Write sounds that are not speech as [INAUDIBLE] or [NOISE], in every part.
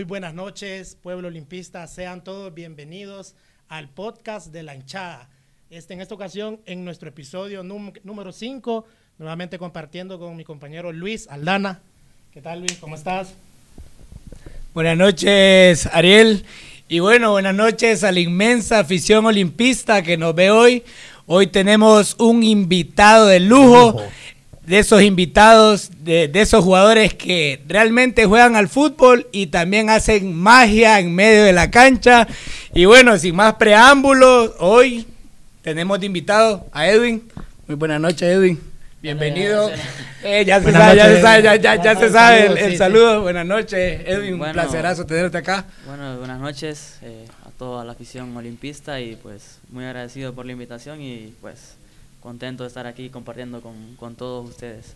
Muy buenas noches, pueblo olimpista. Sean todos bienvenidos al podcast de la hinchada. Este, en esta ocasión, en nuestro episodio número 5, nuevamente compartiendo con mi compañero Luis Aldana. ¿Qué tal, Luis? ¿Cómo estás? Buenas noches, Ariel. Y bueno, buenas noches a la inmensa afición olimpista que nos ve hoy. Hoy tenemos un invitado de lujo, de esos invitados, de, esos jugadores que realmente juegan al fútbol y también hacen magia en medio de la cancha. Y bueno, sin más preámbulos, hoy tenemos de invitado a Edwin. Muy buenas noches, Edwin. Bienvenido. Eh, ya, se sabe, ya, se sabe, ya, ya, ya se sabe, el, saludo. Buenas noches, Edwin. un placerazo tenerte acá. Bueno, buenas noches eh, a toda la afición olimpista y pues muy agradecido por la invitación y pues contento de estar aquí compartiendo con, con todos ustedes.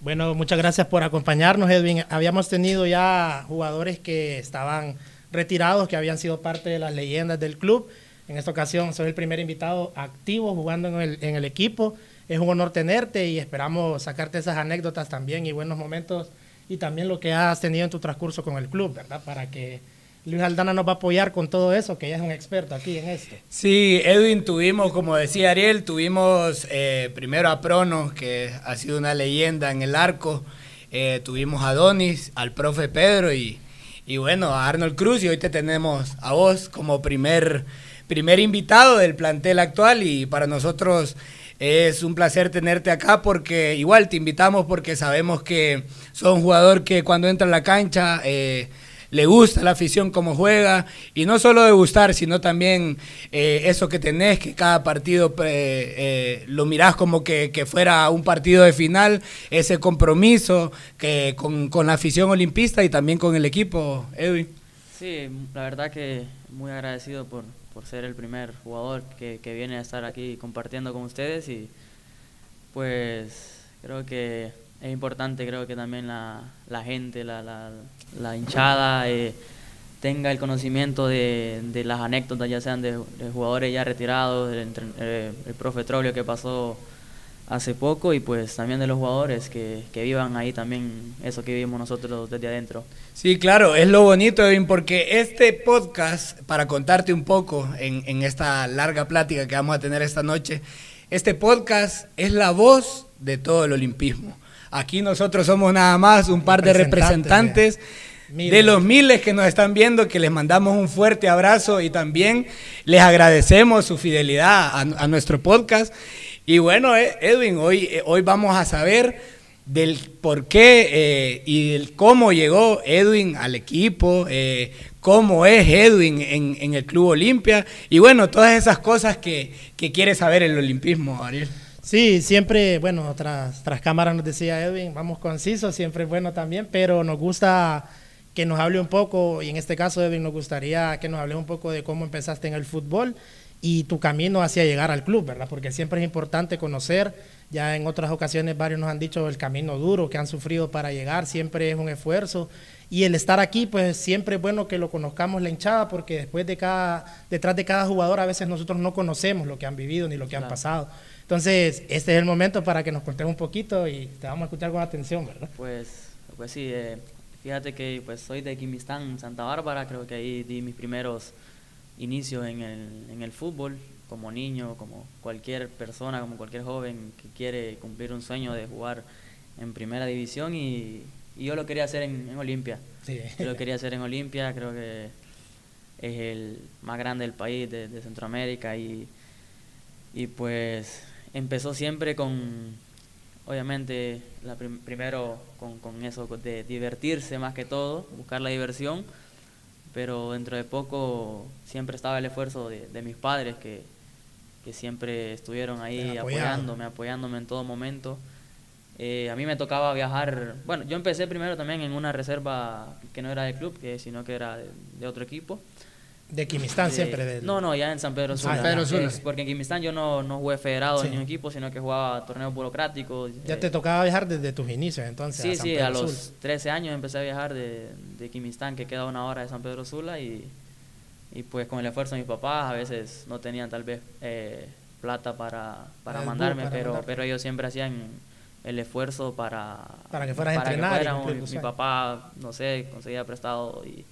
Bueno, muchas gracias por acompañarnos, Edwin. Habíamos tenido ya jugadores que estaban retirados, que habían sido parte de las leyendas del club. En esta ocasión soy el primer invitado activo jugando en el, en el equipo es un honor tenerte y esperamos sacarte esas anécdotas también y buenos momentos y también lo que has tenido en tu transcurso con el club, ¿verdad? Para que Luis Aldana nos va a apoyar con todo eso, que ella es un experto aquí en esto. Sí, Edwin, tuvimos, como decía Ariel, tuvimos eh, primero a Prono, que ha sido una leyenda en el arco, eh, tuvimos a Donis, al profe Pedro y, y bueno, a Arnold Cruz. Y hoy te tenemos a vos como primer, primer invitado del plantel actual. Y para nosotros es un placer tenerte acá porque igual te invitamos porque sabemos que sos un jugador que cuando entra a la cancha eh, le gusta la afición como juega y no solo de gustar, sino también eh, eso que tenés, que cada partido eh, lo mirás como que, fuera un partido de final, ese compromiso que con, con la afición olimpista y también con el equipo, Edwin. Sí, la verdad que muy agradecido por, por ser el primer jugador que, que, viene a estar aquí compartiendo con ustedes y pues creo que es importante, creo que también la, la gente, la, la, hinchada eh, tenga el conocimiento de, de, las anécdotas, ya sean de, jugadores ya retirados, el, eh, el profe Trolio que pasó hace poco y pues también de los jugadores que, que, vivan ahí también eso que vivimos nosotros desde adentro. Sí, claro, es lo bonito, Edwin, porque este podcast, para contarte un poco en, en esta larga plática que vamos a tener esta noche, este podcast es la voz de todo el olimpismo. Aquí nosotros somos nada más un par de representantes de los miles que nos están viendo, que les mandamos un fuerte abrazo y también les agradecemos su fidelidad a, a nuestro podcast. Y bueno, eh, Edwin, hoy, eh, hoy vamos a saber del por qué eh, y del cómo llegó Edwin al equipo, cómo es Edwin en, en, el Club Olimpia y bueno, todas esas cosas que, que quiere saber el olimpismo, Ariel. Sí, siempre, bueno, tras, tras cámara nos decía Edwin, vamos conciso, siempre es bueno también, pero nos gusta que nos hable un poco, y en este caso Edwin nos gustaría que nos hable un poco de cómo empezaste en el fútbol y tu camino hacia llegar al club, ¿verdad? Porque siempre es importante conocer, ya en otras ocasiones varios nos han dicho el camino duro que han sufrido para llegar, siempre es un esfuerzo y el estar aquí, pues siempre es bueno que lo conozcamos la hinchada porque después de cada, detrás de cada jugador a veces nosotros no conocemos lo que han vivido ni lo que han pasado. Entonces, este es el momento para que nos contes un poquito y te vamos a escuchar con atención, ¿verdad? Pues, pues sí, eh, fíjate que pues soy de Quimistán, Santa Bárbara, creo que ahí di mis primeros inicio en el, en el fútbol como niño, como cualquier persona, como cualquier joven que quiere cumplir un sueño de jugar en primera división. Y, yo lo quería hacer en, Olimpia. Yo lo quería hacer en Olimpia, creo que es el más grande del país, de, Centroamérica. Y, y pues empezó siempre con, obviamente, la primero con, con eso de divertirse más que todo, buscar la diversión pero dentro de poco siempre estaba el esfuerzo de, mis padres que, que, siempre estuvieron ahí apoyándome, apoyándome en todo momento. Eh, a mí me tocaba viajar, bueno, yo empecé primero también en una reserva que no era de club, que, sino que era de otro equipo. De Quimistán siempre. No, no, ya en San Pedro Sula. porque en Quimistán yo no, no jugué federado en ningún equipo, sino que jugaba torneos burocráticos. Ya te tocaba viajar desde tus inicios entonces. Sí, sí, a los 13 años empecé a viajar de, de Quimistán, que queda una hora de San Pedro Sula, y, y pues con el esfuerzo de mis papás, a veces no tenían tal vez eh, plata para, para mandarme, pero, pero ellos siempre hacían el esfuerzo para... Para que fueras a entrenar. mi, mi papá, no sé, conseguía prestado y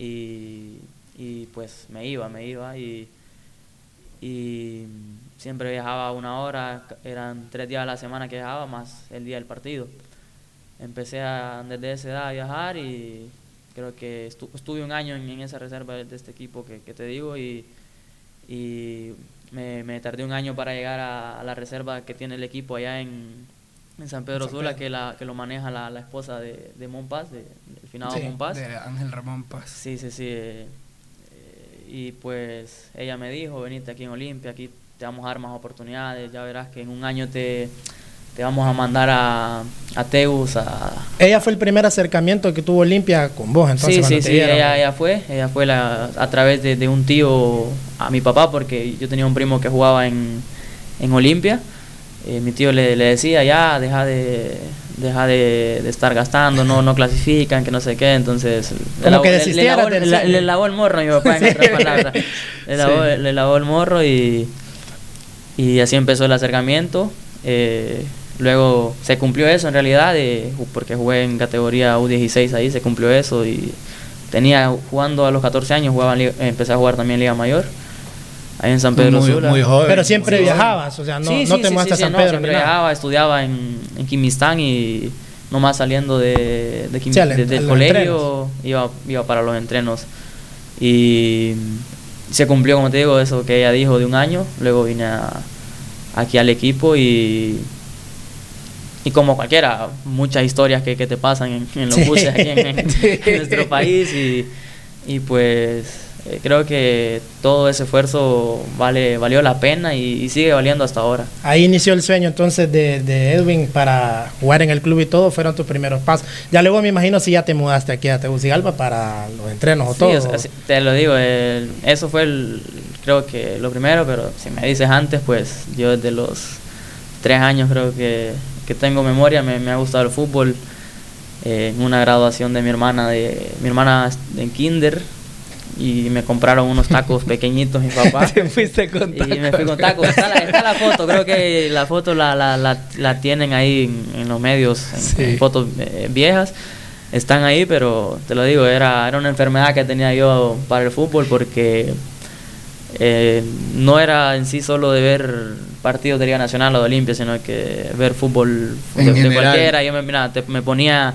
y, y pues me iba, me iba y, y siempre viajaba una hora, eran tres días a la semana que viajaba más el día del partido. Empecé a, desde esa edad a viajar y creo que estuve un año en, esa reserva de, este equipo que, que te digo y, y me, me, tardé un año para llegar a, la reserva que tiene el equipo allá en, en San Pedro Sula, que, la, que lo maneja la, la esposa de, de Monpaz, de, del finado sí, Monpaz. De Ángel Ramón Paz. Sí, sí, sí. Y pues ella me dijo, venite aquí en Olimpia, aquí te vamos a dar más oportunidades, ya verás que en un año te, te vamos a mandar a, a Teus. A... Ella fue el primer acercamiento que tuvo Olimpia con vos, entonces. Sí, sí, sí, ella, ella, fue, ella fue la, a través de, de, un tío a mi papá, porque yo tenía un primo que jugaba en, en Olimpia. Eh, mi tío le, le, decía, ya, deja de deja de, de, estar gastando, no, no clasifican, que no sé qué, entonces... Como que desistiera le, le, lavó, le, lavó el morro mi papá, en otras palabras. [LAUGHS] Le lavó, sí. le lavó el morro y y así empezó el acercamiento. Eh, luego se cumplió eso en realidad, eh, porque jugué en categoría U16 ahí, se cumplió eso y tenía jugando a los 14 años, jugaba empecé a jugar también en Liga Mayor. Ahí en San Pedro muy, Sula. Muy joven. Pero siempre muy viajabas, o sea, no, sí, no sí, te sí, muestras a San no, Pedro. siempre viajaba, estudiaba en, en Quimistán y nomás saliendo de, de, Quim, Sí, al- de- del colegio iba, iba para los entrenos. Y se cumplió, como te digo, eso que ella dijo de un año. Luego vine a- aquí al equipo y, y como cualquiera, muchas historias que, que te pasan en, en los Sí. buses aquí en, en- en [LAUGHS] nuestro país y, y pues creo que todo ese esfuerzo vale valió la pena y, y sigue valiendo hasta ahora. Ahí inició el sueño entonces de, de Edwin para jugar en el club y todo, fueron tus primeros pasos. Ya luego me imagino si ya te mudaste aquí a Tegucigalpa para los entrenos o Sí, todo. o sea, te lo digo, el- eso fue el, creo que lo primero, pero si me dices antes, pues yo desde los tres años creo que, que tengo memoria, me, me ha gustado el fútbol. Eh, en una graduación de mi hermana, de mi hermana en kinder, y me compraron unos tacos [LAUGHS] pequeñitos mi papá. Te fuiste con Y me fui con tacos. Está la, está la foto, creo que la foto la, la, la, la tienen ahí en, en los medios, en, Sí. en fotos eh, viejas. Están ahí, pero te lo digo, era, era una enfermedad que tenía yo para el fútbol porque eh, no era en sí solo de ver partidos de Liga Nacional o de Olimpia, sino que ver fútbol de, de cualquiera. Yo me, mira, te- me ponía,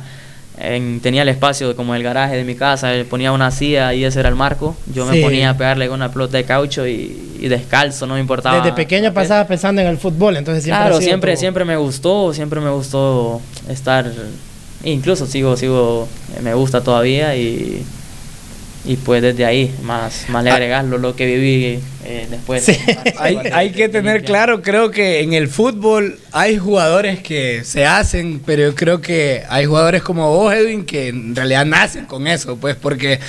en- tenía el espacio como el garaje de mi casa, eh, ponía una silla y ese era el marco. Yo Sí. me ponía a pegarle con una pelota de caucho y, y descalzo, no me importaba. Desde pequeño pasabas pensando en el fútbol, entonces siempre Claro, siempre, tu- siempre me gustó, siempre me gustó estar, incluso sigo, sigo, me gusta todavía y, y pues desde ahí, más, más le Ah. agregas lo, que viví eh, después. Sí. [LAUGHS] Hay, hay que tener claro, creo que en el fútbol hay jugadores que se hacen, pero yo creo que hay jugadores como vos, Edwin, que en realidad nacen con eso, pues porque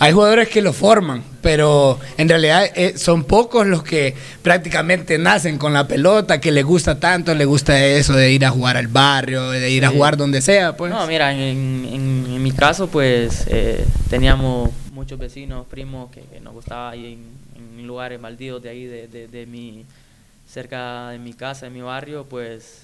hay jugadores que lo forman, pero en realidad eh, son pocos los que prácticamente nacen con la pelota, que les gusta tanto, les gusta eso de ir a jugar al barrio, de ir a jugar donde sea, pues. No, mira, en, en- en mi caso, pues eh, teníamos muchos vecinos, primos que, que nos gustaba ir en, en lugares malditos de ahí, de, de, de mi, cerca de mi casa, de mi barrio, pues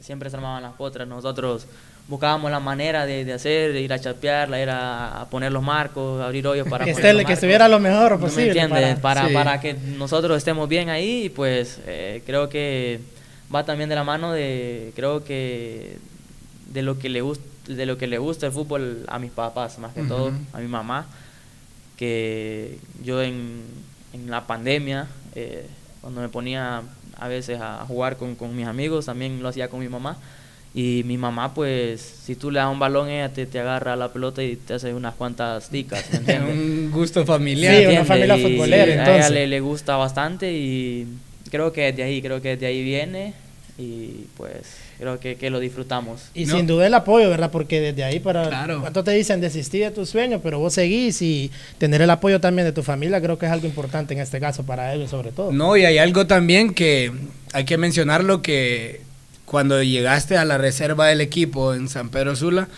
siempre se armaban las potras. Nosotros buscábamos la manera de, de hacer, de ir a chapearla, ir a, a poner los marcos, abrir hoyos para que, poner esté- que estuviera lo mejor ¿No me posible. para- Para, Sí. para que nosotros estemos bien ahí, pues eh, creo que va también de la mano de, creo que de lo que le gusta, de lo que le gusta el fútbol a mis papás, más que todo, a mi mamá, que yo en, en la pandemia, eh, cuando me ponía a veces a jugar con, con mis amigos, también lo hacía con mi mamá. Y mi mamá, pues, si tú le das un balón, ella te, te agarra la pelota y te hace unas cuantas ticas, [LAUGHS] un gusto familiar. Sí, una familia Y futbolera, A entonces. ella le, le gusta bastante y creo que de ahí, creo que de ahí viene y pues creo que, que lo disfrutamos. Y No. sin duda el apoyo, ¿verdad? Porque desde ahí para... Claro. ¿Cuánto te dicen desistir de tus sueños? Pero vos seguís y tener el apoyo también de tu familia creo que es algo importante en este caso para ellos sobre todo. No, y hay algo también que hay que mencionarlo que cuando llegaste a la reserva del equipo en San Pedro Sula,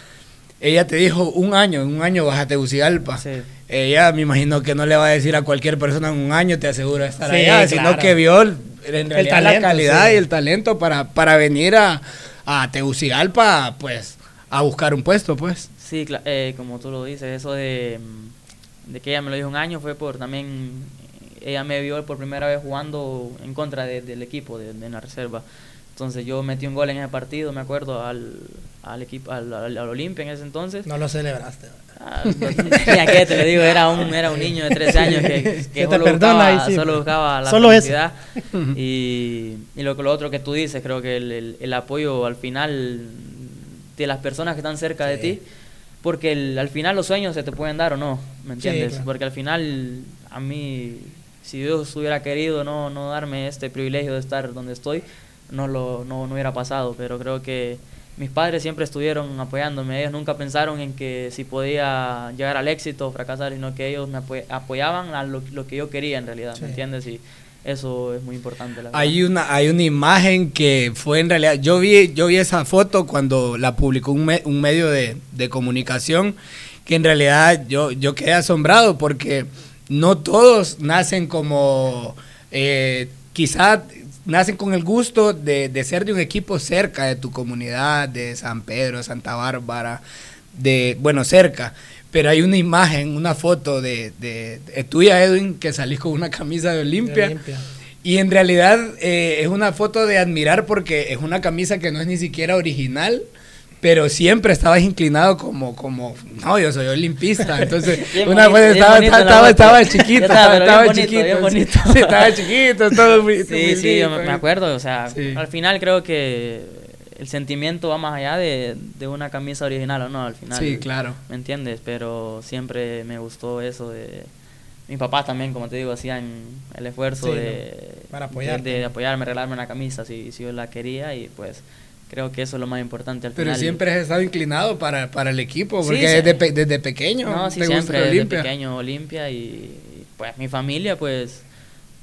ella te dijo un año, en un año vas a Tegucigalpa. Sí. Ella me imagino que no le va a decir a cualquier persona en un año te aseguro estar Sí, allá, sino claro. que vio el- en realidad talento, la calidad sí. y el talento para, para venir a, a Tegucigalpa, pues, a buscar un puesto, pues. Sí, eh, como tú lo dices, eso de, mm, de que ella me lo dijo un año fue por también, ella me vio por primera vez jugando en contra del equipo de, de, la reserva. Entonces yo metí un gol en ese partido, me acuerdo, al, al equipo, al, al, Olimpia en ese entonces. No lo celebraste. Ah, tenía que, te digo, era un, era un niño de 13 años que, que solo, buscaba, solo buscaba la solo felicidad. [LAUGHS] Y, y lo, lo otro que tú dices, creo que el, el, el apoyo al final de las personas que están cerca de ti, porque el, al final los sueños se te pueden dar o no, ¿me entiendes? Porque al final a mí, si Dios hubiera querido no, no darme este privilegio de estar donde estoy, no lo no, no hubiera pasado, pero creo que mis padres siempre estuvieron apoyándome, ellos nunca pensaron en que si podía llegar al éxito o fracasar, sino que ellos me apoyaban a lo, lo que yo quería en realidad, ¿me entiendes? Y eso es muy importante. hay una hay una imagen que fue en realidad, yo vi yo vi esa foto cuando la publicó un, un medio de, de, comunicación, que en realidad yo, yo quedé asombrado porque no todos nacen como... Eh, quizá nacen con el gusto de, de, ser de un equipo cerca de tu comunidad, de San Pedro, Santa Bárbara, de, bueno, cerca. Pero hay una imagen, una foto de, de, tuya, Edwin, que salís con una camisa de Olimpia. Y en realidad eh, es una foto de admirar porque es una camisa que no es ni siquiera original pero siempre estabas inclinado como, como, no, yo soy olimpista. Entonces, [LAUGHS] una vez estaba, estaba, estaba, chiquito, estaba, chiquito. Sí, estaba chiquito, todo muy, [LAUGHS] Sí, sí, yo me acuerdo, o sea, al final creo que el sentimiento va más allá de, de, una camisa original o no, al final. Sí, claro. ¿Me entiendes? Pero siempre me gustó eso de... Mis papás también, como te digo, hacían el esfuerzo de, para de, apoyarme, regalarme una camisa si, si yo la quería y pues Creo que eso es lo más importante al Pero final. siempre has estado inclinado para, para el equipo, porque desde, desde, pequeño no, sí, siempre, desde pequeño Olimpia y pues mi familia pues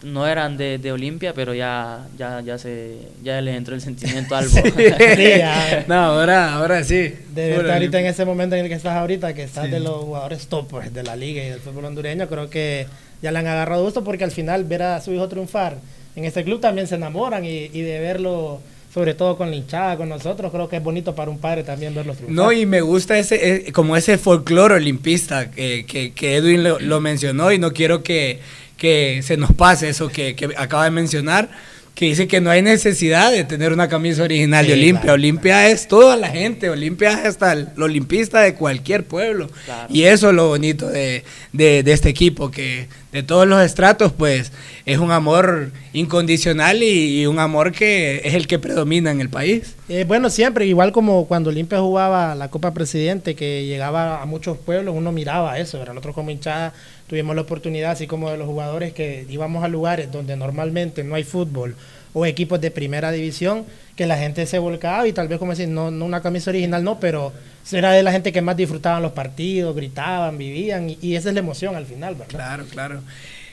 no eran de, de Olimpia, pero ya, ya, ya se ya le entró el sentimiento algo. [LAUGHS] [LAUGHS] no, ahora, ahora sí. De estar ahorita en ese momento en el que estás ahorita, que estás de los jugadores top pues, de la liga y del fútbol hondureño, creo que ya le han agarrado gusto porque al final ver a su hijo triunfar en este club también se enamoran y, y de verlo sobre todo con la hinchada, con nosotros, creo que es bonito para un padre también verlos triunfar. No, y me gusta ese, eh, como ese folclore olimpista que, que, Edwin lo, mencionó y no quiero que, que se nos pase eso que, que acaba de mencionar que dice que no hay necesidad de tener una camisa original de Olimpia. Olimpia es toda la gente, Olimpia es hasta el, olimpista de cualquier pueblo. Y eso es lo bonito de, de, este equipo, que de todos los estratos, pues es un amor incondicional y, un amor que es el que predomina en el país. Eh, bueno, siempre, igual como cuando Olimpia jugaba la Copa Presidente, que llegaba a muchos pueblos, uno miraba eso, ¿verdad? nosotros como hinchada tuvimos la oportunidad, así como de los jugadores que íbamos a lugares donde normalmente no hay fútbol o equipos de primera división, que la gente se volcaba y tal vez como decir, no, no una camisa original, no, pero era de la gente que más disfrutaban los partidos, gritaban, vivían y, esa es la emoción al final, ¿verdad? Claro, claro.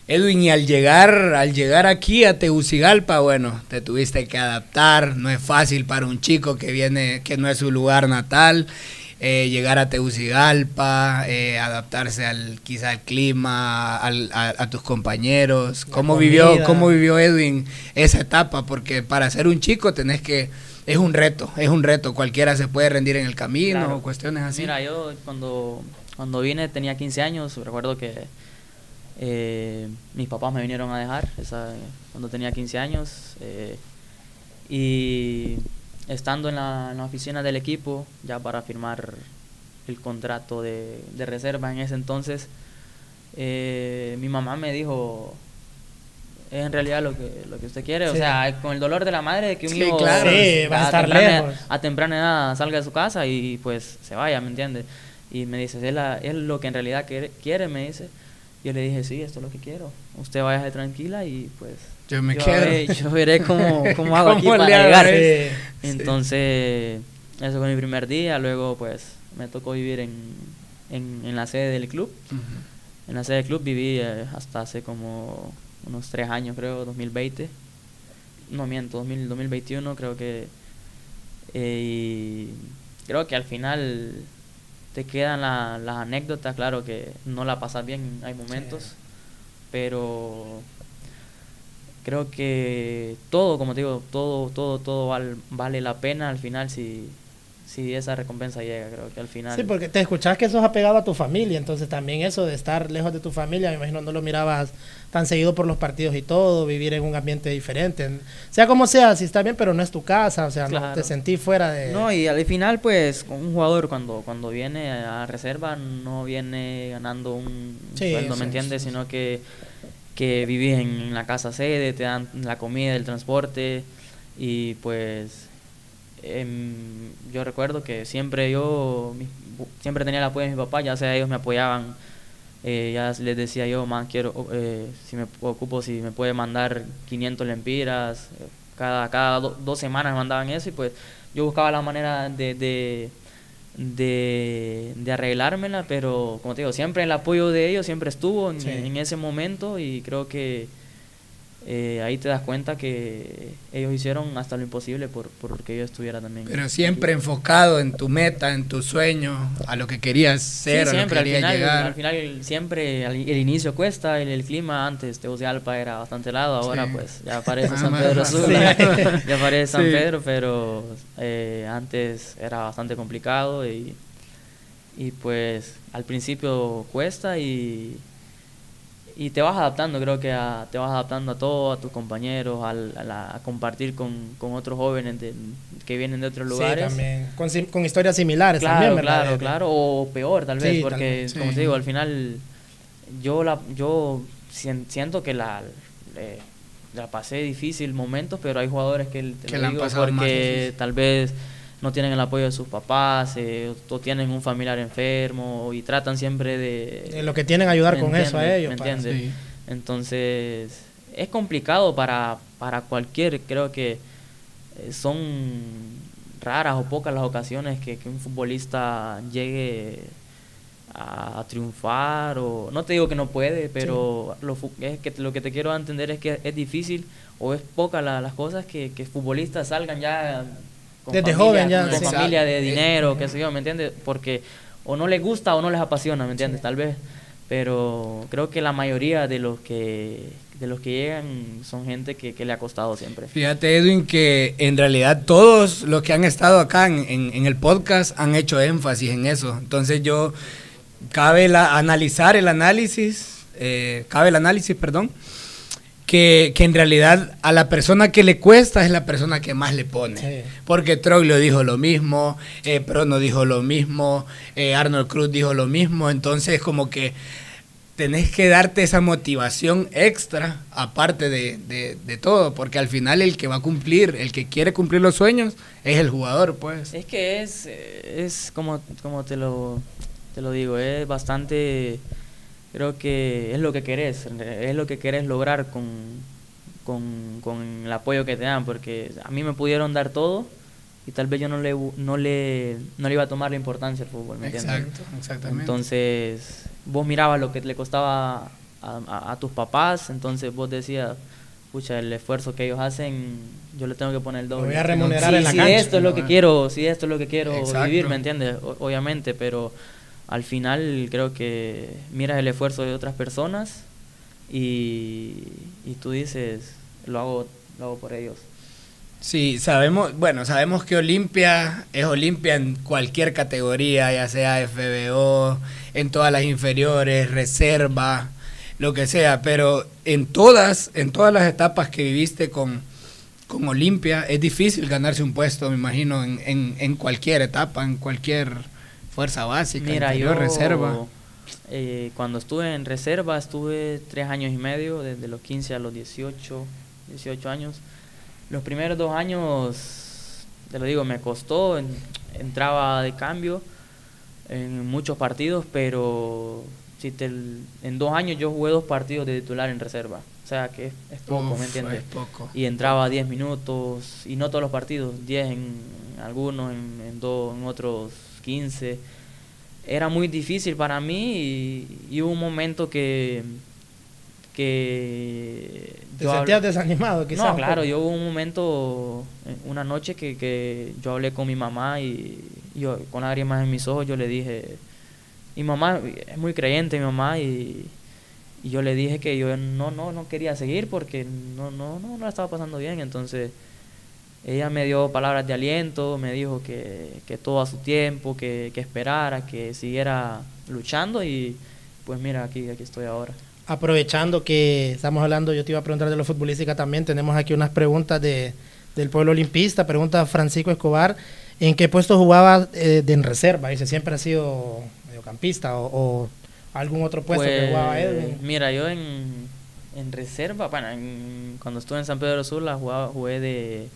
Edwin, y al llegar, al llegar aquí a Tegucigalpa, bueno, te tuviste que adaptar, no es fácil para un chico que viene, que no es su lugar natal, eh, llegar a Tegucigalpa, eh, adaptarse al quizá al clima, a, tus compañeros. ¿Cómo vivió, ¿Cómo vivió Edwin esa etapa? Porque para ser un chico tenés que es un reto, es un reto. Cualquiera se puede rendir en el camino o cuestiones así. Mira, yo cuando, cuando vine tenía 15 años, recuerdo que eh, mis papás me vinieron a dejar esa, cuando tenía 15 años. y estando en la, oficina del equipo, ya para firmar el contrato de, reserva en ese entonces, eh, mi mamá me dijo, es en realidad lo que, lo que usted quiere, o sea, con el dolor de la madre que un hijo va a, estar temprana, a temprana edad salga de su casa y pues se vaya, ¿me entiende? Y me dice, es, es lo que en realidad quiere, quiere, me dice. Yo le dije, sí, esto es lo que quiero. Usted vaya tranquila y pues yo me quedo. yo veré [LAUGHS] cómo, cómo hago aquí para llegar. Entonces, eso fue mi primer día. Luego, pues, me tocó vivir en, en, en la sede del club. En la sede del club viví eh, hasta hace como unos tres años, creo, 2020. No miento, 2021 creo que... Eh, y creo que al final te quedan las anécdotas, claro que no la pasas bien, hay momentos, pero creo que todo, como te digo, todo, todo, todo vale la pena al final si, sí, esa recompensa llega, creo que al final. Sí, porque te escuchás que sos apegado a tu familia, entonces también eso de estar lejos de tu familia, me imagino no lo mirabas tan seguido por los partidos y todo, vivir en un ambiente diferente. Sea como sea, si está bien, pero no es tu casa, o sea, no te sentí fuera de... No, y al final, pues, un jugador cuando, cuando viene a reserva no viene ganando un sueldo, ¿me entiendes? Sino que, que vivís en la casa sede, te dan la comida, el transporte y pues Em, yo recuerdo que siempre yo, siempre tenía el apoyo de mi papá, ya sea ellos me apoyaban, eh, ya les decía yo, más quiero, eh, si me ocupo, si me puede mandar 500 lempiras, eh, cada, cada dos semanas mandaban eso y pues yo buscaba la manera de, de, de, arreglármela, pero como te digo, siempre el apoyo de ellos siempre estuvo en ese momento y creo que eh, ahí te das cuenta que ellos hicieron hasta lo imposible por, por que yo estuviera también. Pero siempre enfocado en tu meta, en tu sueño, a lo que querías ser, siempre, a lo que al final, llegar. Al final siempre el, inicio cuesta, el, el clima antes Tegucigalpa era bastante helado, ahora pues ya aparece San Pedro [LAUGHS] Sula, [LAUGHS] ya aparece San Pedro, pero eh, antes era bastante complicado y, y pues al principio cuesta y y te vas adaptando, creo que te vas adaptando a todo, a tus compañeros, a, compartir con, con, otros jóvenes que vienen de otros lugares. Sí, también, con, con historias similares claro, también, ¿verdad? Claro, claro, o peor tal vez, porque como te digo, al final yo la yo siento que la, la pasé difícil momentos, pero hay jugadores que, te lo digo porque tal vez no tienen el apoyo de sus papás eh, o tienen un familiar enfermo y tratan siempre de... lo que tienen ayudar con eso a ellos. ¿Me entiendes? Entonces, es complicado para, para cualquier, creo que eh, son raras o pocas las ocasiones que, un futbolista llegue a, triunfar o no te digo que no puede pero lo, es que lo que te quiero entender es que es difícil o es poca las cosas que, que futbolistas salgan ya desde joven ya. Con familia de dinero, qué sé yo, ¿me entiendes? Porque o no les gusta o no les apasiona, ¿me entiendes? Tal vez. Pero creo que la mayoría de los que de los que llegan son gente que, le ha costado siempre. Fíjate, Edwin, que en realidad todos los que han estado acá en, el podcast han hecho énfasis en eso. Entonces yo, cabe la, analizar el análisis, eh, cabe el análisis, perdón, que, en realidad a la persona que le cuesta es la persona que más le pone. Porque Troglio dijo lo mismo, eh, Prono dijo lo mismo, eh, Arnold Cruz dijo lo mismo, entonces como que tenés que darte esa motivación extra, aparte de, todo, porque al final el que va a cumplir, el que quiere cumplir los sueños, es el jugador, pues. Es que es, es como, como te, lo, te lo digo, es bastante creo que es lo que querés, es lo que querés lograr con, con, el apoyo que te dan, porque a mí me pudieron dar todo y tal vez yo no le, no le, no le iba a tomar la importancia al fútbol, ¿me Exacto, exactamente. Entonces, vos mirabas lo que le costaba a, tus papás, entonces vos decías, pucha, el esfuerzo que ellos hacen, yo le tengo que poner el doble. voy a remunerar en la si esto es lo que quiero, si esto es lo que quiero vivir, ¿me entiendes? obviamente, pero al final creo que miras el esfuerzo de otras personas y, tú dices, lo hago, lo hago por ellos. Sí, sabemos, bueno, sabemos que Olimpia es Olimpia en cualquier categoría, ya sea FBO, en todas las inferiores, reserva, lo que sea, pero en todas, en todas las etapas que viviste con, con Olimpia, es difícil ganarse un puesto, me imagino, en, en cualquier etapa, en cualquier Fuerza básica, Mira, yo, reserva. Eh, cuando estuve en reserva estuve tres años y medio, desde los 15 a los 18, 18 años. Los primeros dos años, te lo digo, me costó, entraba de cambio en muchos partidos, pero si te, en dos años yo jugué dos partidos de titular en reserva. O sea que es, poco, ¿me entiendes? poco. Y entraba 10 minutos, y no todos los partidos, 10 en algunos, en, en, dos, en otros 15. Era muy difícil para mí y, hubo un momento que... que ¿Te sentías desanimado quizás? No, claro, yo hubo un momento, eh, una noche que, que yo hablé con mi mamá y yo con lágrimas en mis ojos yo le dije, mi mamá es muy creyente, mi mamá, y, y yo le dije que yo no, no, no quería seguir porque no, no, no, no la estaba pasando bien, entonces ella me dio palabras de aliento, me dijo que, que todo a su tiempo, que, que esperara, que siguiera luchando y pues mira, aquí, aquí estoy ahora. Aprovechando que estamos hablando, yo te iba a preguntar de lo futbolística también, tenemos aquí unas preguntas de, del pueblo olimpista, pregunta Francisco Escobar, ¿en qué puesto jugaba eh, de en reserva? Dice, ¿siempre ha sido mediocampista o, o algún otro puesto que jugaba Pues, Edwin? Mira, yo en, en reserva, bueno, en- cuando estuve en San Pedro Sula jugaba, jugué de,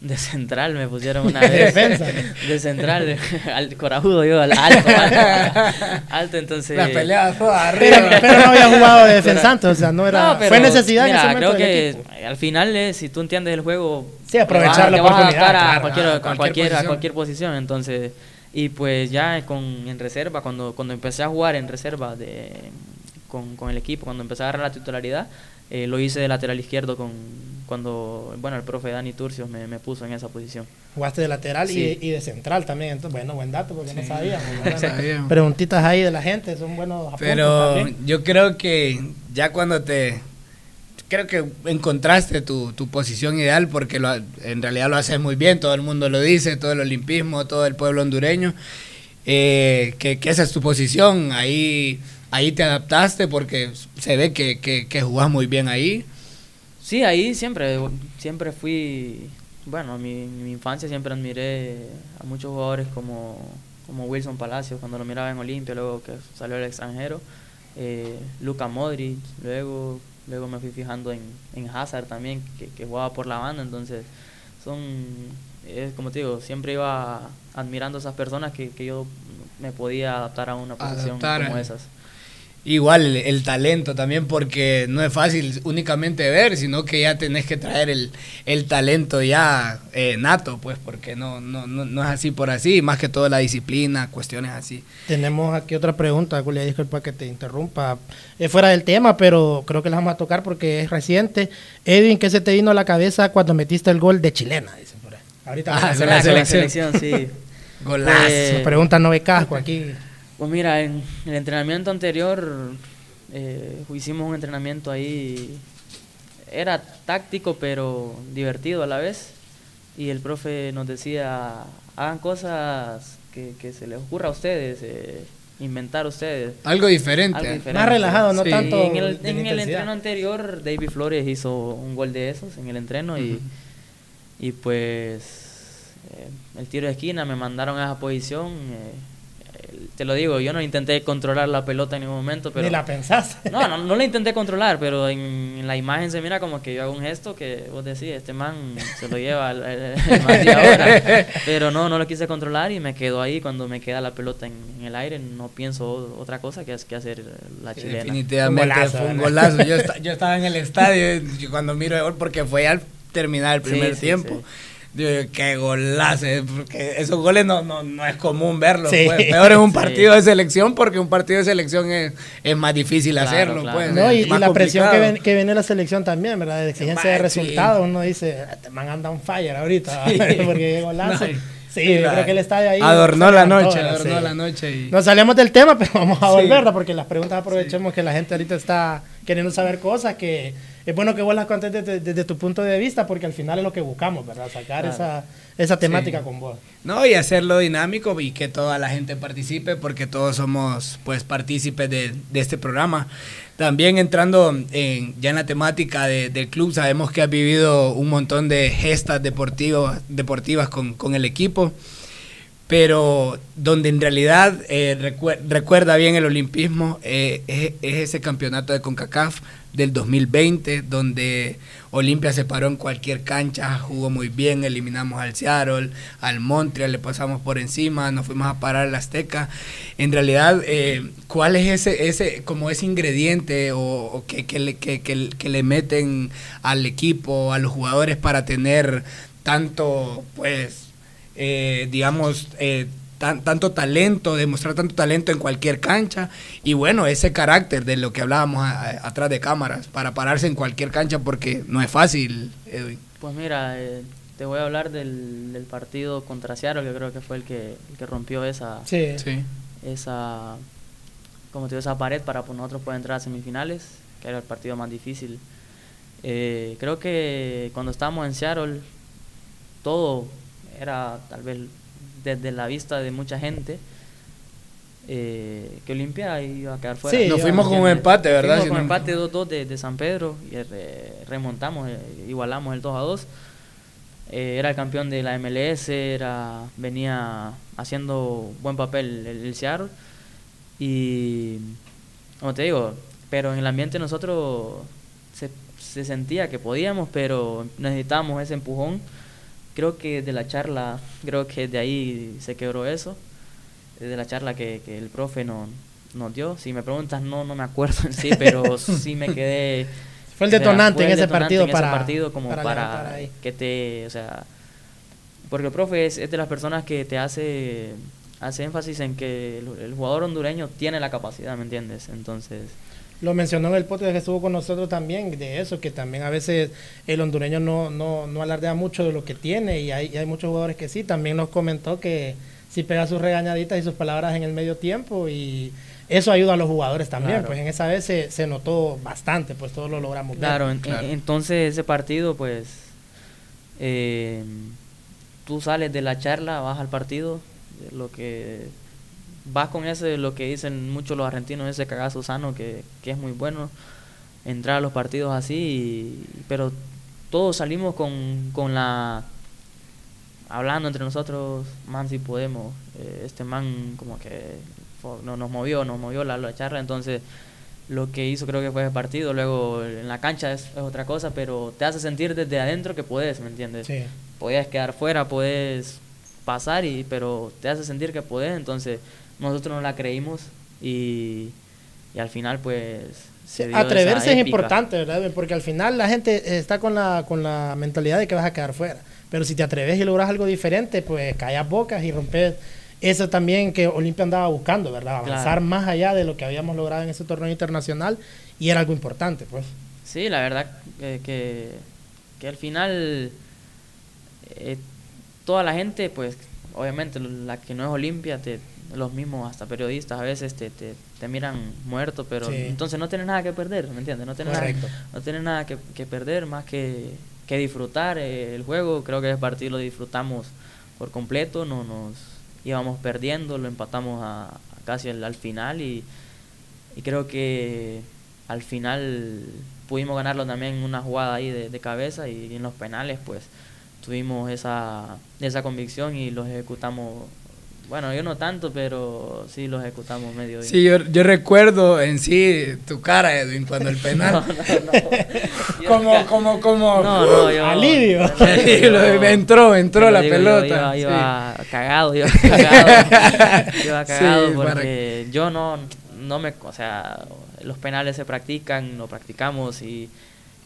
de central, me pusieron una [LAUGHS] De vez. defensa. De central, [LAUGHS] al corajudo yo, al alto, alto, alto, entonces... Las peleas todas [LAUGHS] Pero, arriba. pero no había jugado de defensante, o sea, no era... No, pero, fue necesidad mira, en ese momento creo del que equipo. al final, eh, si tú entiendes el juego, Sí, aprovechar te la vas a oportunidad, adaptar a, claro, cualquier, a a, cualquier cualquier, a posición. cualquier posición. Entonces, y pues ya con, en reserva, cuando, cuando empecé a jugar en reserva de, con, con el equipo, cuando empecé a agarrar la titularidad, eh, lo hice de lateral izquierdo con cuando bueno el profe Dani Turcios me, me puso en esa posición. Jugaste de lateral Sí. y, y de central también. Entonces, bueno, buen dato porque no Sí. sabíamos. No [LAUGHS] ¿verdad? sabíamos. Preguntitas ahí de la gente, son buenos apuntes Pero también. yo creo que ya cuando te... Creo que encontraste tu, tu posición ideal porque lo, en realidad lo haces muy bien, todo el mundo lo dice, todo el olimpismo, todo el pueblo hondureño, eh, que, que esa es tu posición, ahí, ahí te adaptaste porque se ve que, que, que jugás muy bien ahí. Sí, ahí siempre, siempre fui, bueno, en mi, infancia siempre admiré a muchos jugadores como, como Wilson Palacios cuando lo miraba en Olimpia, luego que salió al extranjero, eh, Luka Modric, luego, luego me fui fijando en, en Hazard también, que, que jugaba por la banda, entonces son, es como te digo, siempre iba admirando a esas personas que, que yo me podía adaptar a una posición Adaptar como a- esas. Igual el, el talento también, porque no es fácil únicamente ver, sino que ya tenés que traer el, el talento ya eh, nato, pues, porque no, no, no, no es así por así, más que todo la disciplina, cuestiones así. Tenemos aquí otra pregunta, Julia, disculpa que te interrumpa. Es fuera del tema, pero creo que la vamos a tocar porque es reciente. Edwin, ¿qué se te vino a la cabeza cuando metiste el gol de chilena? Dicen por ahí. Ahorita Ah, vamos a con la hacer con la selección. selección, sí. [LAUGHS] Golazo. Nos preguntan Nove Casco aquí. Pues mira, en el entrenamiento anterior eh, hicimos un entrenamiento ahí, era táctico pero divertido a la vez. Y el profe nos decía, hagan cosas que, que se les ocurra a ustedes, eh, inventar ustedes. Algo diferente. Algo diferente. Más relajado, no Sí. tanto. Y en el, en el entreno anterior, David Flores hizo un gol de esos en el entreno y, y pues eh, el tiro de esquina me mandaron a esa posición. Te lo digo, yo no intenté controlar la pelota en ningún momento, pero Ni la pensaste. no, no, no la intenté controlar, pero en, en la imagen se mira como que yo hago un gesto que vos decís, este man se lo lleva el, el- el man de [LAUGHS] ahora. Pero no, no lo quise controlar y me quedo ahí. Cuando me queda la pelota en, en el aire, no pienso otra cosa que, es- que hacer la Sí, chilena. Definitivamente Un golazo, fue un golazo. Yo, esta- yo estaba en el estadio y cuando miro el gol, porque fue al terminar el primer sí, tiempo. sí. Digo, qué golazo, eh, porque esos goles no, no, no es común verlos. Sí. pues. Peor en un [LAUGHS] Sí. partido de selección, porque un partido de selección es, es más difícil Claro, hacerlo. claro. Pues, No, y, la presión que, ven- que viene la selección también, ¿verdad? De exigencia de sí. resultados. Uno dice, este man anda un fire ahorita, Sí. [LAUGHS] porque golazo. No, sí, yo la- creo que el estadio ahí. Adornó la noche, adornó Sí. la noche. Y... Nos salimos del tema, [LAUGHS] pero vamos a Sí. volver, ¿verdad? porque las preguntas aprovechemos que la gente ahorita está queriendo saber cosas que es bueno que vos las contes desde, desde tu punto de vista, porque al final es lo que buscamos, ¿verdad? Sacar Claro. esa, esa temática Sí. con vos. No, y hacerlo dinámico y que toda la gente participe, porque todos somos pues partícipes de, de este programa. También entrando en, ya en la temática de- del club, sabemos que has vivido un montón de gestas deportivas, deportivas con, con el equipo, pero donde en realidad eh, recuer- recuerda bien el olimpismo eh, es, es ese campeonato de CONCACAF del 2020, donde Olimpia se paró en cualquier cancha, jugó muy bien, eliminamos al Seattle, al Montreal, le pasamos por encima, nos fuimos a parar al Azteca. En realidad, eh, ¿cuál es ese, ese, como ese ingrediente o, o que, que le, que- que le meten al equipo, a los jugadores para tener tanto, pues, eh, digamos, eh, tan- tanto talento, demostrar tanto talento en cualquier cancha y bueno, ese carácter de lo que hablábamos a- a- atrás de cámaras para pararse en cualquier cancha porque no es fácil, Edwin. Pues mira, eh, te voy a hablar del, del partido contra Seattle, que creo que fue el que, el que rompió esa, Sí. Sí. esa, como te digo, esa pared para pues, nosotros poder entrar a semifinales, que era el partido más difícil. Eh, creo que cuando estábamos en Seattle, todo era tal vez desde la vista de mucha gente eh, que Olimpia iba a quedar fuera. Sí, nos fuimos con un empate, ¿verdad? Fuimos con un empate 2-2 de, de, San Pedro y remontamos, eh, igualamos el 2-2. Eh, era el campeón de la MLS, era, venía haciendo buen papel el, el Seattle. Y, como te digo, pero en el ambiente nosotros se, se sentía que podíamos, pero necesitábamos ese empujón. Creo que de la charla, creo que de ahí se quebró eso de la charla que, que el profe nos, nos dio. Si me preguntas, no, no me acuerdo en sí, pero [LAUGHS] sí me quedé... Fue el detonante en ese partido en para... Ese partido como para, que te... O sea, porque el profe es, es, de las personas que te hace, hace énfasis en que el, el jugador hondureño tiene la capacidad, ¿me entiendes? Entonces lo mencionó en el podcast que estuvo con nosotros también, de eso, que también a veces el hondureño no, no, no alardea mucho de lo que tiene y hay, y hay muchos jugadores que sí. También nos comentó que si pega sus regañaditas y sus palabras en el medio tiempo y eso ayuda a los jugadores también, pues en esa vez se, se, notó bastante, pues todos lo logramos claro, claro. entonces ese partido pues eh, tú sales de la charla, vas al partido, lo que vas con ese, lo que dicen muchos los argentinos, ese cagazo sano que, que es muy bueno, entrar a los partidos así, y, pero todos salimos con, con la hablando entre nosotros, man, si podemos. Eh, este man como que no, nos movió, nos movió la, la, charla, entonces lo que hizo creo que fue el partido, luego en la cancha es, es, otra cosa, pero te hace sentir desde adentro que puedes, ¿me entiendes? Sí. Podías quedar fuera, puedes pasar, y pero te hace sentir que puedes, entonces nosotros no la creímos y, y al final pues... Se dio Atreverse es importante, ¿verdad? Porque al final la gente está con la, con la mentalidad de que vas a quedar fuera. Pero si te atreves y logras algo diferente, pues callas bocas y rompes eso también que Olimpia andaba buscando, ¿verdad? Avanzar claro. más allá de lo que habíamos logrado en ese torneo internacional y era algo importante, pues. Sí, la verdad que, que, que al final eh, toda la gente, pues obviamente la que no es Olimpia, te, los mismos hasta periodistas a veces te, te, te miran muerto, pero sí. entonces no tienes nada que perder, ¿me entiendes? No tienes Correcto. nada, no tienes nada que, que perder más que que disfrutar eh, el juego. Creo que ese partido lo disfrutamos por completo. No nos íbamos perdiendo, lo empatamos a, a casi al, al final y, y, creo que al final pudimos ganarlo también en una jugada ahí de, de cabeza y, y en los penales pues tuvimos esa, esa convicción y los ejecutamos bueno, yo no tanto, pero sí lo ejecutamos medio bien. Sí, yo, yo recuerdo en sí tu cara, Edwin, cuando el [LAUGHS] penal. no, no, no. [LAUGHS] como, como, como. No, no, yo. [LAUGHS] Alivio. yo, entró, entró la digo, pelota. Yo, iba, iba sí. cagado, iba cagado. iba cagado Sí, porque yo no, no me. O sea, los penales se practican, lo practicamos y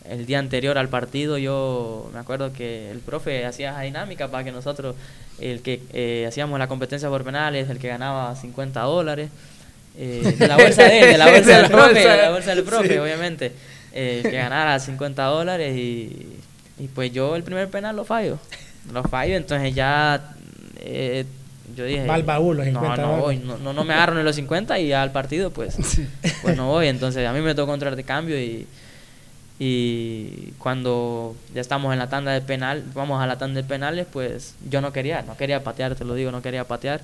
el día anterior al partido yo me acuerdo que el profe hacía esa dinámica para que nosotros, el que eh, hacíamos la competencia por penales, el que ganaba 50 dólares, eh, de la bolsa de él, de la [LAUGHS] bolsa del profe, de la bolsa del profe, sí. obviamente, eh, que ganara 50 dólares y, y, pues yo el primer penal lo fallo, lo fallo, entonces ya eh, yo dije va al baúl los 50 no, no voy, no, no, no me agarro ni los 50 y ya al partido pues, [LAUGHS] sí. pues no voy, entonces a mí me tocó entrar de cambio y y cuando ya estamos en la tanda de penal, vamos a la tanda de penales, pues yo no quería, no quería patear, te lo digo, no quería patear.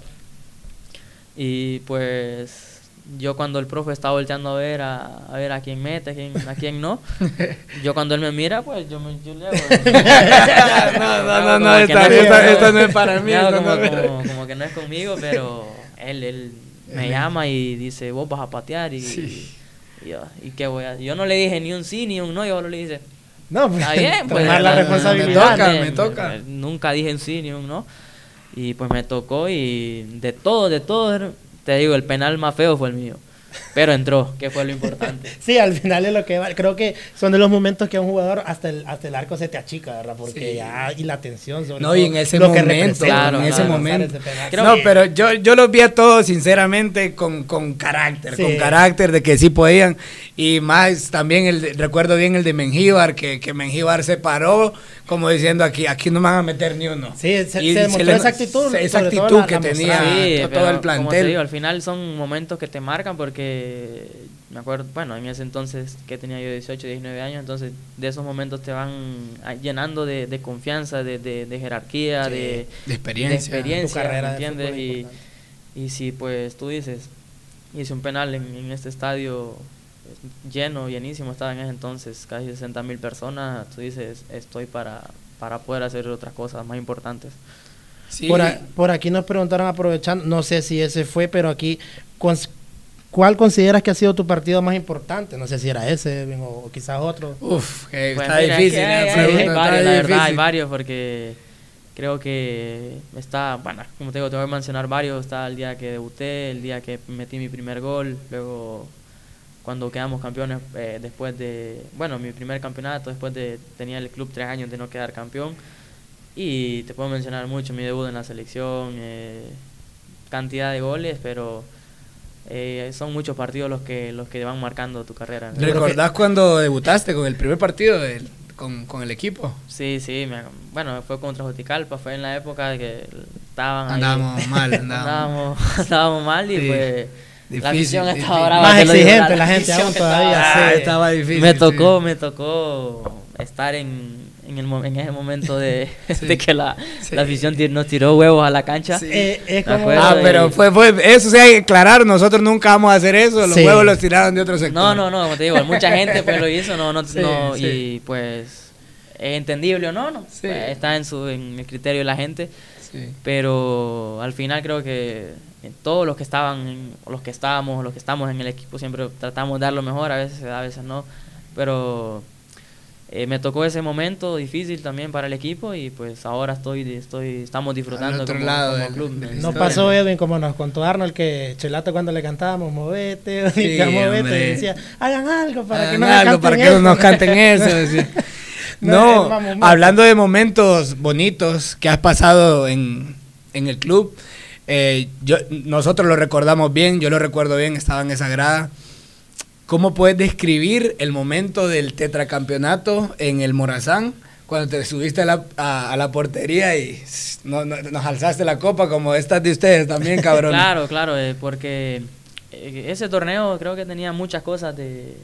Y pues yo cuando el profe está volteando a ver a, a ver a quién mete, a quién, a quién no, [LAUGHS] yo cuando él me mira, pues yo, me, yo le hago. [LAUGHS] no, no, no, no, esta, no, esta, esta no es para [LAUGHS] mí. Como, como, como, que no es conmigo, pero él, él me llama y dice, vos vas a patear y... Sí. Y yo, ¿y qué voy a Yo no le dije ni un sí ni un no, yo solo le dije, no, pues, está bien, [LAUGHS] pues. tomar la responsabilidad. Me toca, me toca. Nunca dije un sí ni un no. Y pues me tocó y de todo, de todo, te digo, el penal más feo fue el mío. Pero entró, que fue lo importante. [LAUGHS] sí, al final es lo que va. Creo que son de los momentos que a un jugador hasta el, hasta el arco se te achica, ¿verdad? Porque sí. ya, y la tensión sobre No, y en ese momento, claro, en ese claro, momento. No, que... pero yo, yo los vi a todos, sinceramente, con, con carácter, sí. con carácter de que sí podían. Y más también, el recuerdo bien el de Mengíbar, que, que Mengíbar se paró como diciendo aquí, aquí no me van a meter ni uno. Sí, se, y se demostró se esa actitud. Esa actitud la, que la tenía sí, todo el plantel. Digo, al final son momentos que te marcan porque me acuerdo, bueno, en ese entonces que tenía yo 18, 19 años, entonces de esos momentos te van llenando de, confianza, de, de, jerarquía, de, experiencia, de experiencia, ¿entiendes? Y, y si pues tú dices, hice un penal en, este estadio lleno, llenísimo, estaba en ese entonces casi 60 mil personas, tú dices, estoy para, para poder hacer otras cosas más importantes. Por, por, aquí nos preguntaron aprovechando, no sé si ese fue, pero aquí, ¿cuál consideras que ha sido tu partido más importante? No sé si era ese o, quizás otro. Uf, pues está difícil. hay, varios, la verdad, hay varios porque creo que está, bueno, como te digo, te voy a mencionar varios. Está el día que debuté, el día que metí mi primer gol, luego cuando quedamos campeones eh, después de, bueno, mi primer campeonato, después de, tenía el club tres años de no quedar campeón y te puedo mencionar mucho mi debut en la selección, eh, cantidad de goles, pero eh, son muchos partidos los que los que van marcando tu carrera. ¿Recordás cuando debutaste con el primer partido con, con, el equipo? Sí, sí, bueno, fue contra Joticalpa, fue en la época de que estaban andábamos mal, [LAUGHS] andábamos. andábamos, mal y pues la afición estaba brava. Más exigente la, gente aún todavía. Ah, estaba difícil. Me tocó, me tocó estar en en, el, en ese momento de, [LAUGHS] de que la, la, afición nos tiró huevos a la cancha. Eh, ah, pero fue, fue, eso se hay que aclarar, nosotros nunca vamos a hacer eso, los huevos los tiraron de otro sector. No, no, no, como te digo, mucha gente pues lo hizo, no, no, no y pues es entendible o no, no, pues, está en, su, en el criterio de la gente, pero al final creo que todos los que estaban, los que estábamos, los que estamos en el equipo siempre tratamos de dar lo mejor, a veces a veces no, pero eh, me tocó ese momento difícil también para el equipo y pues ahora estoy, estoy estamos disfrutando como, lado club. Nos pasó Edwin como nos contó Arnold que Chelato cuando le cantábamos movete, [LAUGHS] sí, movete, decía hagan algo para que no algo para que nos canten [LAUGHS] eso. no, hablando de momentos bonitos que has pasado en, en el club, eh, yo, nosotros lo recordamos bien, yo lo recuerdo bien, estaba en esa grada ¿Cómo puedes describir el momento del tetracampeonato en el Morazán? Cuando te subiste a la, a, la portería y nos alzaste la copa como estas de ustedes también, cabrón. [LAUGHS] claro, claro, eh, porque eh, ese torneo creo que tenía muchas cosas de,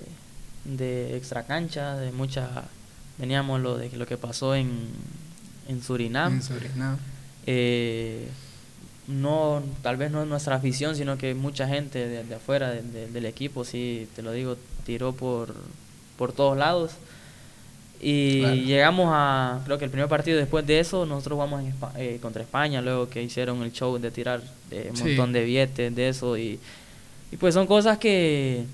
de extra cancha, de mucha... Teníamos lo de lo que pasó en, en Surinam. En Surinam. Eh, no, tal vez no es nuestra afición, sino que mucha gente de, afuera del equipo, sí, te lo digo, tiró por, por todos lados. Y llegamos a, creo que el primer partido después de eso, nosotros jugamos eh, contra España, luego que hicieron el show de tirar eh, un montón de billetes, de eso. Y, y pues son cosas que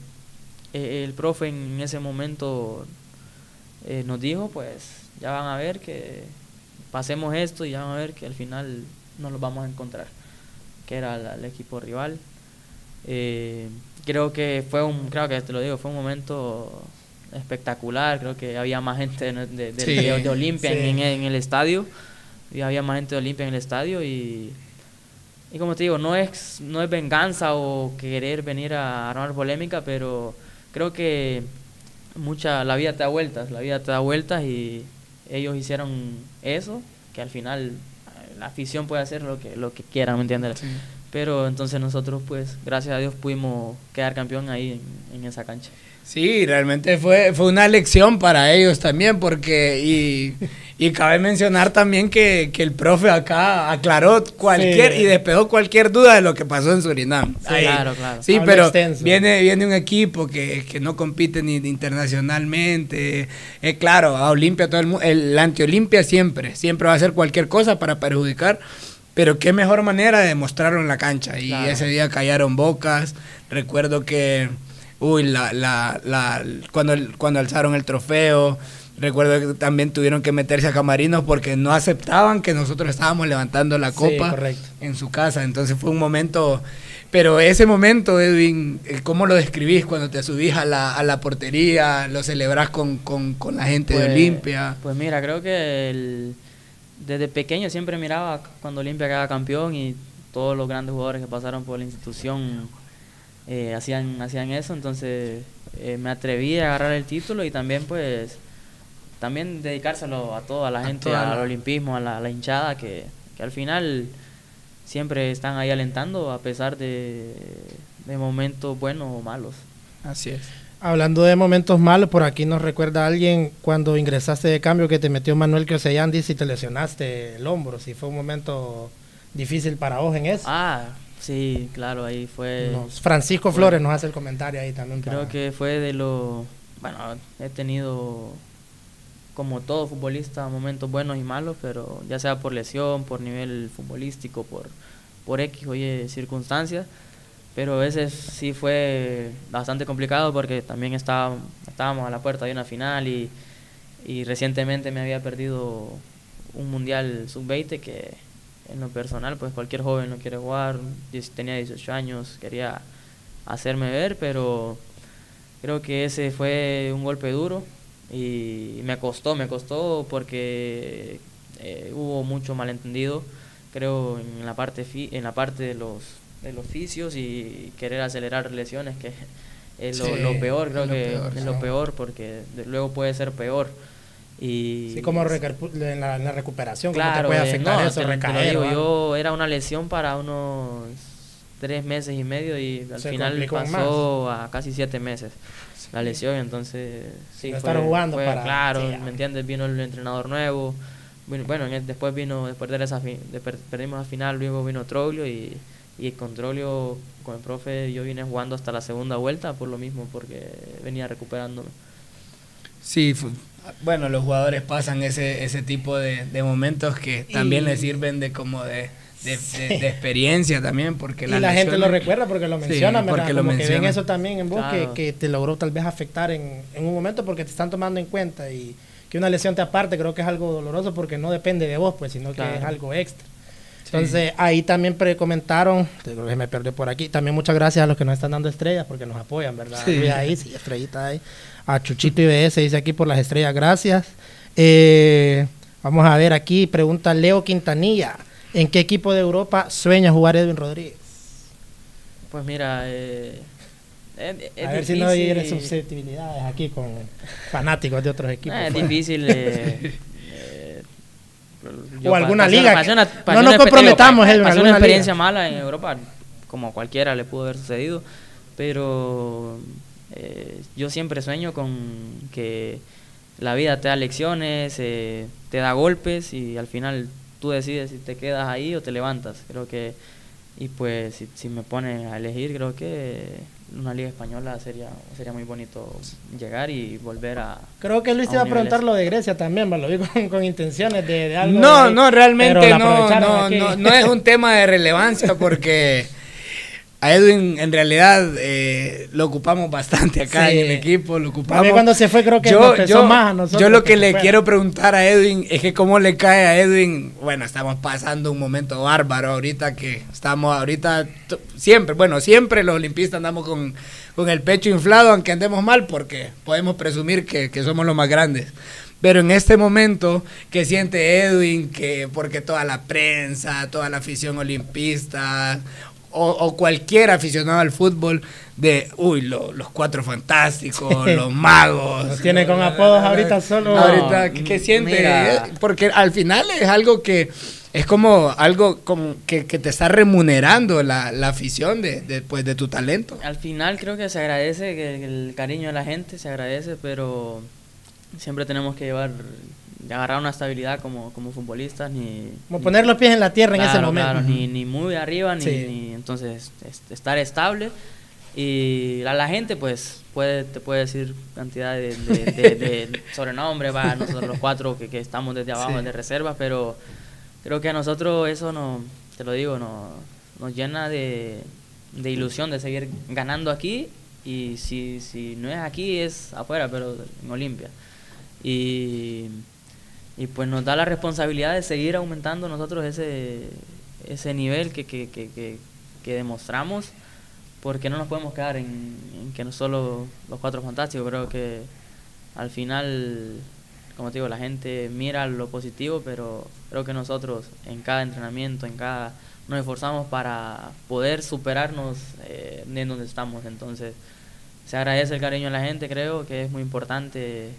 eh, el profe en ese momento nos dijo, pues ya van a ver que pasemos esto y ya van a ver que al final nos lo vamos a encontrar que era el, equipo rival. Eh, creo que fue un, creo que te lo digo, fue un momento espectacular, creo que había más gente de, de, Olimpia en, el estadio, y había más gente de Olimpia en el estadio y, y como te digo, no es, no es venganza o querer venir a armar polémica, pero creo que mucha, la vida te da vueltas, la vida te da vueltas y ellos hicieron eso, que al final la afición puede hacer lo que, lo que quiera, ¿me entiendes? Pero entonces nosotros, pues, gracias a Dios pudimos quedar campeón ahí en, esa cancha. Sí, realmente fue, fue una lección para ellos también, porque, y, y cabe mencionar también que, que, el profe acá aclaró cualquier y despejó cualquier duda de lo que pasó en Surinam. Sí, claro, claro. Sí, pero viene, viene un equipo que, que no compite ni internacionalmente. Eh, claro, a Olimpia, todo el mundo, el, anti-Olimpia siempre, siempre va a hacer cualquier cosa para perjudicar. Pero qué mejor manera de demostrarlo en la cancha. Y ese día callaron bocas. Recuerdo que, uy, la, la, la, cuando, cuando alzaron el trofeo Recuerdo que también tuvieron que meterse a camarinos porque no aceptaban que nosotros estábamos levantando la copa en su casa. Entonces fue un momento, pero ese momento, Edwin, eh, ¿cómo lo describís cuando te subís a la, a la portería, lo celebrás con, con, con la gente de pues, Olimpia? Pues mira, creo que desde pequeño siempre miraba cuando Olimpia quedaba campeón y todos los grandes jugadores que pasaron por la institución eh, hacían, hacían eso, entonces eh, me atreví a agarrar el título y también pues también dedicárselo a toda la gente, al olimpismo, a la, hinchada, que, al final siempre están ahí alentando a pesar de, momentos buenos o malos. Así es. Hablando de momentos malos, por aquí nos recuerda alguien cuando ingresaste de cambio que te metió Manuel Cresellandi y te lesionaste el hombro, si fue un momento difícil para vos en eso. Ah, sí, claro, ahí fue... Francisco Flores nos hace el comentario ahí también. Creo que fue de lo... Bueno, he tenido, como todo futbolista, momentos buenos y malos, pero ya sea por lesión, por nivel futbolístico, por, por X o Y circunstancias pero ese sí fue bastante complicado porque también estaba, estábamos a la puerta de una final y, y recientemente me había perdido un mundial sub-20 que en lo personal pues cualquier joven no quiere jugar, tenía 18 años, quería hacerme ver, pero creo que ese fue un golpe duro y me costó, me costó porque eh, hubo mucho malentendido, creo en la parte en la parte de los de los oficios y querer acelerar lesiones, que es lo, peor, creo que es lo peor, porque luego puede ser peor. Y sí, como en la, recuperación, claro, puede eh, afectar eso, recaer. yo era una lesión para unos tres meses y medio y al final pasó a casi siete meses la lesión, entonces sí. Fue, jugando para... Claro, ¿me entiendes? Vino el entrenador nuevo, bueno, después vino, después de esa, de, perdimos la final, luego vino Troglio y y el controlio con el profe yo vine jugando hasta la segunda vuelta por lo mismo, porque venía recuperándome. Sí, bueno, los jugadores pasan ese, ese tipo de, momentos que también les sirven de como de, de, experiencia también, porque la, y la gente lo recuerda porque lo menciona, porque lo que ven eso también en vos, que, que, te logró tal vez afectar en, en un momento porque te están tomando en cuenta y que una lesión te aparte creo que es algo doloroso porque no depende de vos, pues, sino que es algo extra. Entonces ahí también comentaron, creo que me perdí por aquí, también muchas gracias a los que nos están dando estrellas porque nos apoyan, ¿verdad? Sí. Ahí, sí, estrellita ahí. A Chuchito IBS dice aquí por las estrellas, gracias. Eh, vamos a ver aquí, pregunta Leo Quintanilla, ¿en qué equipo de Europa sueña jugar Edwin Rodríguez? Pues mira, eh, a ver si no hay susceptibilidades aquí con fanáticos de otros equipos. es difícil. Eh, o alguna liga. no nos comprometamos, es una experiencia mala en Europa, como cualquiera le pudo haber sucedido, pero eh, yo siempre sueño con que la vida te da lecciones, eh, te da golpes y al final tú decides si te quedas ahí o te levantas. Creo que, y pues si, si me pone a elegir, creo que una liga española sería sería muy bonito llegar y volver a creo que Luis te iba a preguntar lo de Grecia también lo digo con, intenciones de, algo no no realmente no no, no, no es un tema de relevancia porque [LAUGHS] a Edwin en realidad eh, lo ocupamos bastante acá en el equipo, lo ocupamos. cuando se fue creo que yo, yo, más a nosotros. Yo lo que, le quiero preguntar a Edwin es que cómo le cae a Edwin, bueno, estamos pasando un momento bárbaro ahorita que estamos ahorita siempre, bueno, siempre los olimpistas andamos con, con el pecho inflado aunque andemos mal porque podemos presumir que, que somos los más grandes. Pero en este momento que siente Edwin, que porque toda la prensa, toda la afición olimpista, o, cualquier aficionado al fútbol de, uy, los cuatro fantásticos, los magos. Los tiene con apodos ahorita solo. Ahorita, ¿qué, siente? Porque al final es algo que es como algo como que, te está remunerando la, afición de, pues, de tu talento. Al final creo que se agradece, que el cariño de la gente se agradece, pero siempre tenemos que llevar agarrar una estabilidad como, como futbolistas, ni... Como poner los pies en la tierra en ese momento. ni, ni muy arriba, ni, entonces estar estable. Y a la gente, pues, puede, te puede decir cantidad de, de, [LAUGHS] sobrenombre, va, nosotros los cuatro que, que estamos desde abajo de reserva, pero creo que a nosotros eso no, te lo digo, no, nos llena de, de ilusión de seguir ganando aquí y si, si no es aquí es afuera, pero en Olimpia. Y y pues nos da la responsabilidad de seguir aumentando nosotros ese, ese nivel que, que, que, que, demostramos, porque no nos podemos quedar en, que no solo los cuatro fantásticos, creo que al final, como te digo, la gente mira lo positivo, pero creo que nosotros en cada entrenamiento, en cada nos esforzamos para poder superarnos eh, donde estamos. Entonces, se agradece el cariño de la gente, creo que es muy importante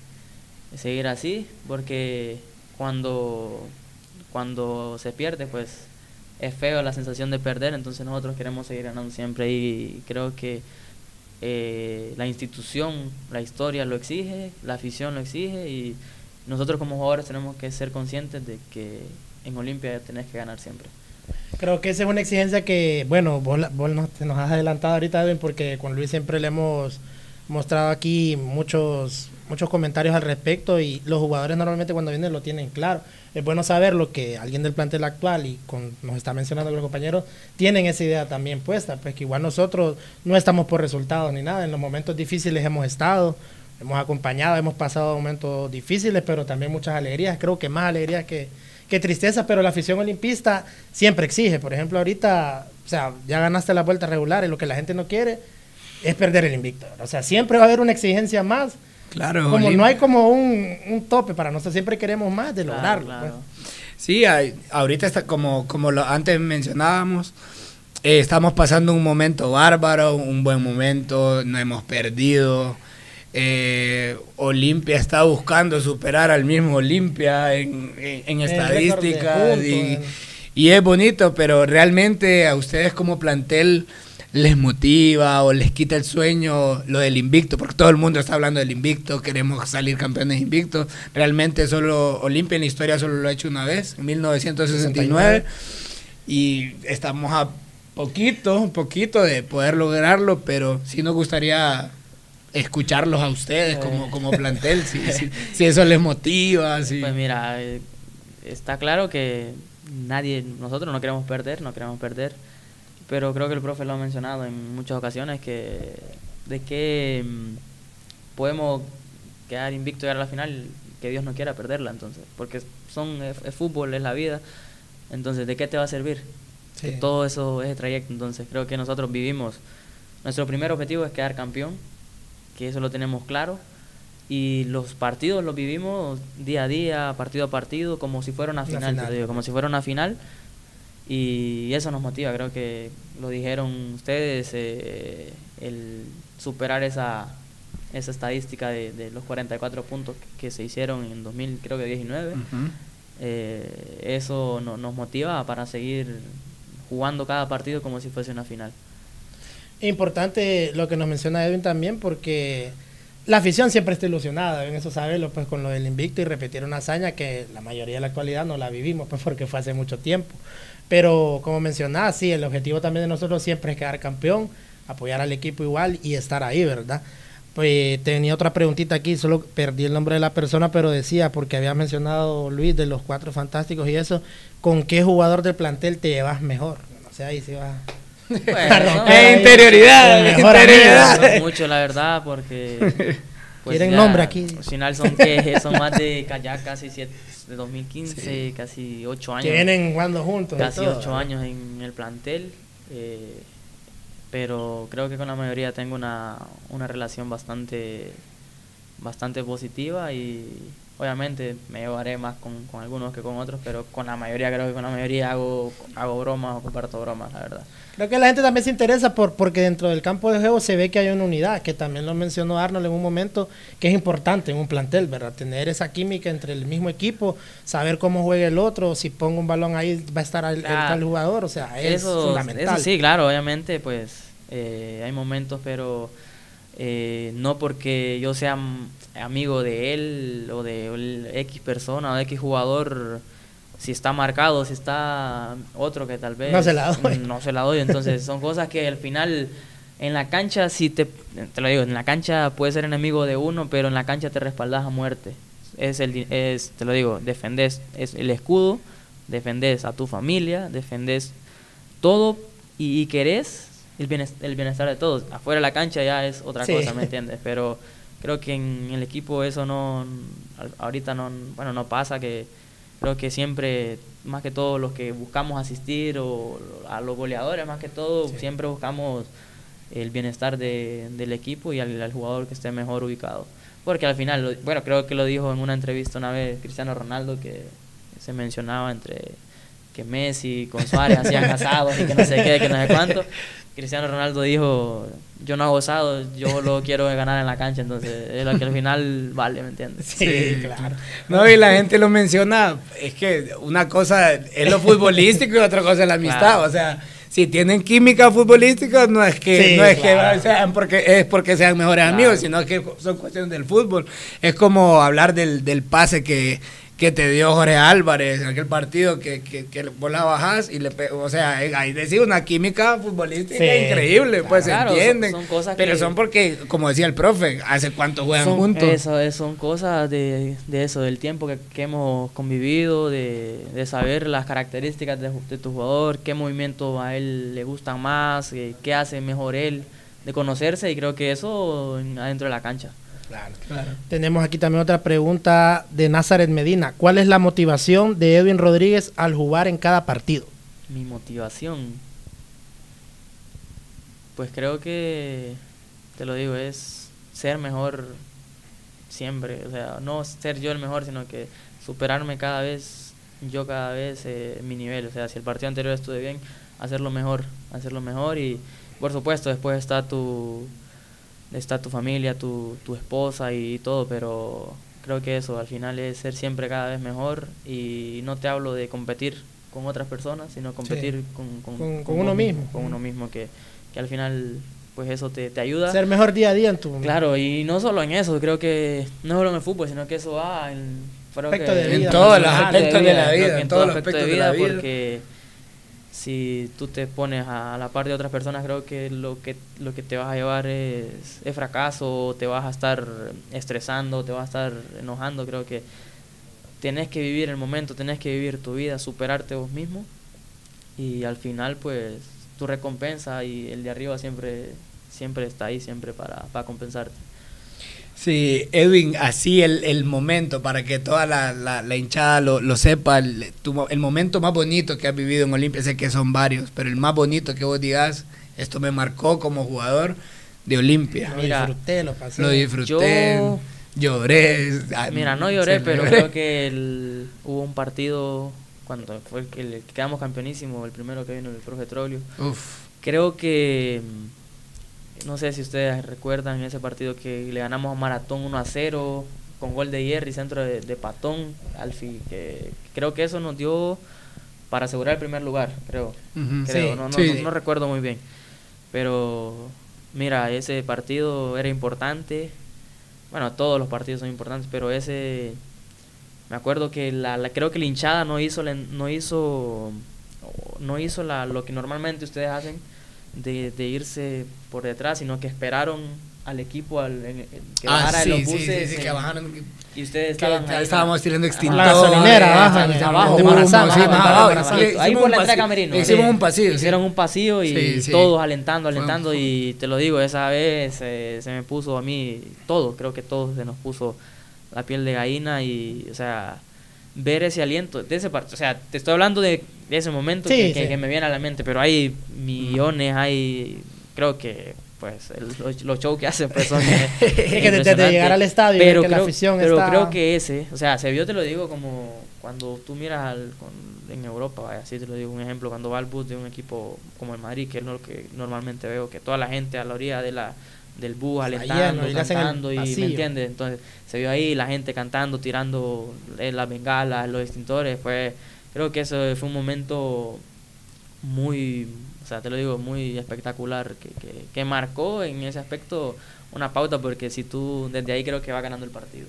seguir así, porque cuando, cuando se pierde, pues es feo la sensación de perder, entonces nosotros queremos seguir ganando siempre y creo que eh, la institución, la historia lo exige, la afición lo exige y nosotros como jugadores tenemos que ser conscientes de que en Olimpia tenés que ganar siempre. Creo que esa es una exigencia que, bueno, vos, nos, nos, has adelantado ahorita, Edwin, porque con Luis siempre le hemos mostrado aquí muchos muchos comentarios al respecto y los jugadores normalmente cuando vienen lo tienen claro. Es bueno saber lo que alguien del plantel actual y con, nos está mencionando los compañeros tienen esa idea también puesta, pues que igual nosotros no estamos por resultados ni nada, en los momentos difíciles hemos estado, hemos acompañado, hemos pasado momentos difíciles, pero también muchas alegrías, creo que más alegrías que, que tristeza, pero la afición olimpista siempre exige, por ejemplo ahorita, o sea, ya ganaste la vuelta regular y lo que la gente no quiere es perder el invicto, o sea, siempre va a haber una exigencia más Claro. Como no hay como un, tope para nosotros, siempre queremos más de lograrlo. Pues. Sí, ahorita está como, como lo antes mencionábamos, eh, estamos pasando un momento bárbaro, un buen momento, no hemos perdido. Eh, Olimpia está buscando superar al mismo Olimpia en, en, estadísticas y, y es bonito, pero realmente a ustedes como plantel les motiva o les quita el sueño lo del invicto, porque todo el mundo está hablando del invicto, queremos salir campeones invictos. Realmente solo Olimpia en la historia solo lo ha hecho una vez, en 1969, y estamos a poquito, un poquito de poder lograrlo, pero sí nos gustaría escucharlos a ustedes como, como plantel, [LAUGHS] si, si, eso les motiva. Pues mira, eh, está claro que nadie, nosotros no queremos perder, no queremos perder pero creo que el profe lo ha mencionado en muchas ocasiones que de que mm, podemos quedar invicto y llegar a la final que Dios no quiera perderla entonces porque son es, fútbol es la vida entonces de qué te va a servir todo eso es el trayecto entonces creo que nosotros vivimos nuestro primer objetivo es quedar campeón que eso lo tenemos claro y los partidos los vivimos día a día partido a partido como si fuera una final, como si fuera una final y eso nos motiva, creo que lo dijeron ustedes, eh, el superar esa, esa estadística de, los 44 puntos que, se hicieron en 2000, creo que 19, eh, eso nos motiva para seguir jugando cada partido como si fuese una final. Importante lo que nos menciona Edwin también porque la afición siempre está ilusionada, en eso saberlo, pues con lo del invicto y repetir una hazaña que la mayoría de la actualidad no la vivimos, pues porque fue hace mucho tiempo. Pero como mencionaba, sí, el objetivo también de nosotros siempre es quedar campeón, apoyar al equipo igual y estar ahí, ¿verdad? Pues tenía otra preguntita aquí, solo perdí el nombre de la persona, pero decía, porque había mencionado Luis de los cuatro fantásticos y eso, ¿con qué jugador del plantel te llevas mejor? No sé, ahí sí va. Bueno, [LAUGHS] interioridad, interioridad. mucho, la verdad, porque. [LAUGHS] Pues Quieren nombre aquí. Al final son, que, son más de ya casi siete, de 2015, casi ocho años. Que vienen jugando juntos. Casi ocho años en el plantel. Eh, pero creo que con la mayoría tengo una, una relación bastante, bastante positiva y obviamente me llevaré más con, con, algunos que con otros, pero con la mayoría creo que con la mayoría hago, hago bromas o comparto bromas, la verdad. Creo que la gente también se interesa por, porque dentro del campo de juego se ve que hay una unidad, que también lo mencionó Arnold en un momento, que es importante en un plantel, ¿verdad? Tener esa química entre el mismo equipo, saber cómo juega el otro, si pongo un balón ahí va a estar el, el, jugador, o sea, es fundamental. Eso sí, claro, obviamente, pues eh, hay momentos, pero eh, no porque yo sea amigo de él o de X persona o de X jugador si está marcado, si está otro que tal vez no se la doy. [LAUGHS] No se la doy. Entonces son cosas que al final en la cancha, si te, te lo digo, en la cancha puedes ser enemigo de uno, pero en la cancha te respaldas a muerte. Es el, es, te lo digo, defendés es el escudo, defendés a tu familia, defendés todo y, querés el bienestar, el bienestar de todos. Afuera de la cancha ya es otra cosa, ¿me entiendes? Pero creo que en el equipo eso no, ahorita no, bueno, no pasa que creo que siempre, más que todo los que buscamos asistir o a los goleadores, más que todo, siempre buscamos el bienestar de, del equipo y al, jugador que esté mejor ubicado. Porque al final, bueno, creo que lo dijo en una entrevista una vez Cristiano Ronaldo, que se mencionaba entre que Messi con Suárez hacían asados y que no sé qué, que no sé cuánto. [LAUGHS] Cristiano Ronaldo dijo, yo no hago asado, yo lo quiero ganar en la cancha, entonces es lo que al final vale, ¿me entiendes? Sí, claro. No, y la gente lo menciona, es que una cosa es lo futbolístico y otra cosa es la amistad, o sea, si tienen química futbolística, no es que, no es que sean porque, es porque sean mejores amigos, sino que son cuestiones del fútbol. Es como hablar del, del pase que que te dio Jorge Álvarez en aquel partido que, que, que vos la bajás y le o sea, ahí decía una química futbolística increíble, pues se entienden. Son, cosas pero son porque, como decía el profe, hace cuánto juegan juntos. Eso, son cosas de, de, eso, del tiempo que, hemos convivido, de, de, saber las características de, de, tu jugador, qué movimiento a él le gustan más, eh, qué hace mejor él, de conocerse y creo que eso adentro de la cancha. Tenemos aquí también otra pregunta de Nazaret Medina. ¿Cuál es la motivación de Edwin Rodríguez al jugar en cada partido? Mi motivación. Pues creo que, te lo digo, es ser mejor siempre. O sea, no ser yo el mejor, sino que superarme cada vez, yo cada vez eh, mi nivel. O sea, si el partido anterior estuve bien, hacerlo mejor, hacerlo mejor y por supuesto después está tu está tu familia, tu, tu esposa y todo, pero creo que eso al final es ser siempre cada vez mejor y no te hablo de competir con otras personas, sino competir con, con, uno mismo. Con uno mismo, que, que al final pues eso te, te, ayuda. Ser mejor día a día en tu... Claro, y no solo en eso, creo que no solo en el fútbol, sino que eso va en, en todos los aspectos de la vida, en todos los aspectos de, vida, porque si tú te pones a la par de otras personas, creo que lo que, lo que te vas a llevar es, es fracaso, te vas a estar estresando, te vas a estar enojando. Creo que tenés que vivir el momento, tenés que vivir tu vida, superarte vos mismo y al final pues tu recompensa y el de arriba siempre, siempre está ahí, siempre para, para compensarte. Sí, Edwin, así el, el momento para que toda la, la, hinchada lo, lo sepa, el, el, momento más bonito que has vivido en Olimpia, sé que son varios, pero el más bonito que vos digas, esto me marcó como jugador de Olimpia. Lo disfruté, lo pasé. Lo disfruté, lloré. Mira, no lloré, pero creo que hubo un partido cuando fue el que quedamos campeonísimo, el primero que vino el profe Trolio. Uf. Creo que no sé si ustedes recuerdan ese partido que le ganamos a Maratón 1 a 0 con gol de Jerry, centro de, Patón, Alfi, que creo que eso nos dio para asegurar el primer lugar, creo. creo. no, no, recuerdo muy bien. Pero mira, ese partido era importante. Bueno, todos los partidos son importantes, pero ese me acuerdo que la, creo que la hinchada no hizo no hizo no hizo la, lo que normalmente ustedes hacen de, de irse por detrás, sino que esperaron al equipo al, que ah, bajara de los buses. Sí, sí, que bajaron. Y ustedes estaban ahí, Estábamos tirando extintor. La gasolinera, abajo. Ahí por la entrada camerino. Hicimos un pasillo. Hicieron un pasillo y todos alentando, alentando. Y te lo digo, esa vez eh, se me puso a mí todo. Creo que todos se nos puso la piel de gallina y, o sea ver ese aliento de ese o sea te estoy hablando de, ese momento que, me viene a la mente pero hay millones hay creo que pues los, shows que hacen pues son [LAUGHS] es que de, llegar al estadio pero, creo, la afición pero creo que ese o sea se vio te lo digo como cuando tú miras en Europa así te lo digo un ejemplo cuando va al bus de un equipo como el Madrid que es lo que normalmente veo que toda la gente a la orilla de la del bus alentando, y cantando y me entiendes, entonces se vio ahí la gente cantando, tirando eh, las bengalas, los extintores, fue creo que eso fue un momento muy, o sea, te lo digo, muy espectacular que, que, marcó en ese aspecto una pauta porque si tú desde ahí creo que va ganando el partido.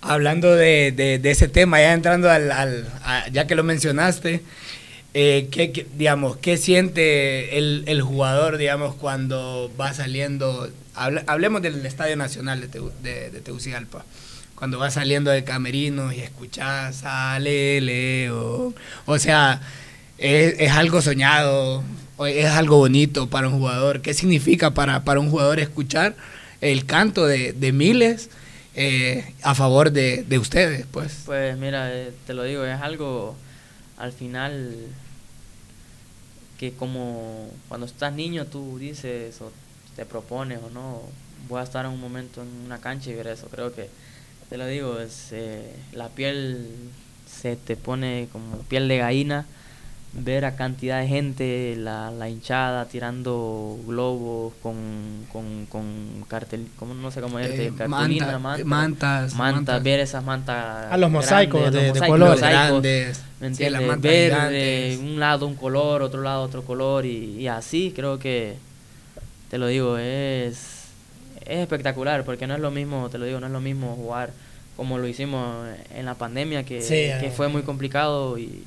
Hablando de, de, ese tema, ya entrando al, al ya que lo mencionaste, eh, ¿qué, digamos, ¿qué siente el, el, jugador, digamos, cuando va saliendo? hablemos del Estadio Nacional de, de, Tegucigalpa. Cuando va saliendo de camerino y escuchas, sale Leo. O sea, es, es, algo soñado, es algo bonito para un jugador. ¿Qué significa para, para un jugador escuchar el canto de, de miles eh, a favor de, de, ustedes? Pues, pues mira, eh, te lo digo, es algo al final que como cuando estás niño tú dices o te propones o no, voy a estar en un momento en una cancha y ver eso. Creo que, te lo digo, es, eh, la piel se te pone como piel de gallina ver a cantidad de gente, la, la hinchada tirando globos con, con, con cartel, como no sé cómo decirte, Eh, cartulina, manta- mantas, mantas, mantas. ver esas mantas. A los mosaicos grandes, de- los de colores. mosaicos, grandes. ¿Me entiendes? ver de un lado un color, otro lado otro color y, y así creo que, te lo digo, es, es espectacular porque no es lo mismo, te lo digo, no es lo mismo jugar como lo hicimos en la pandemia que, Sí, que eh. fue muy complicado y,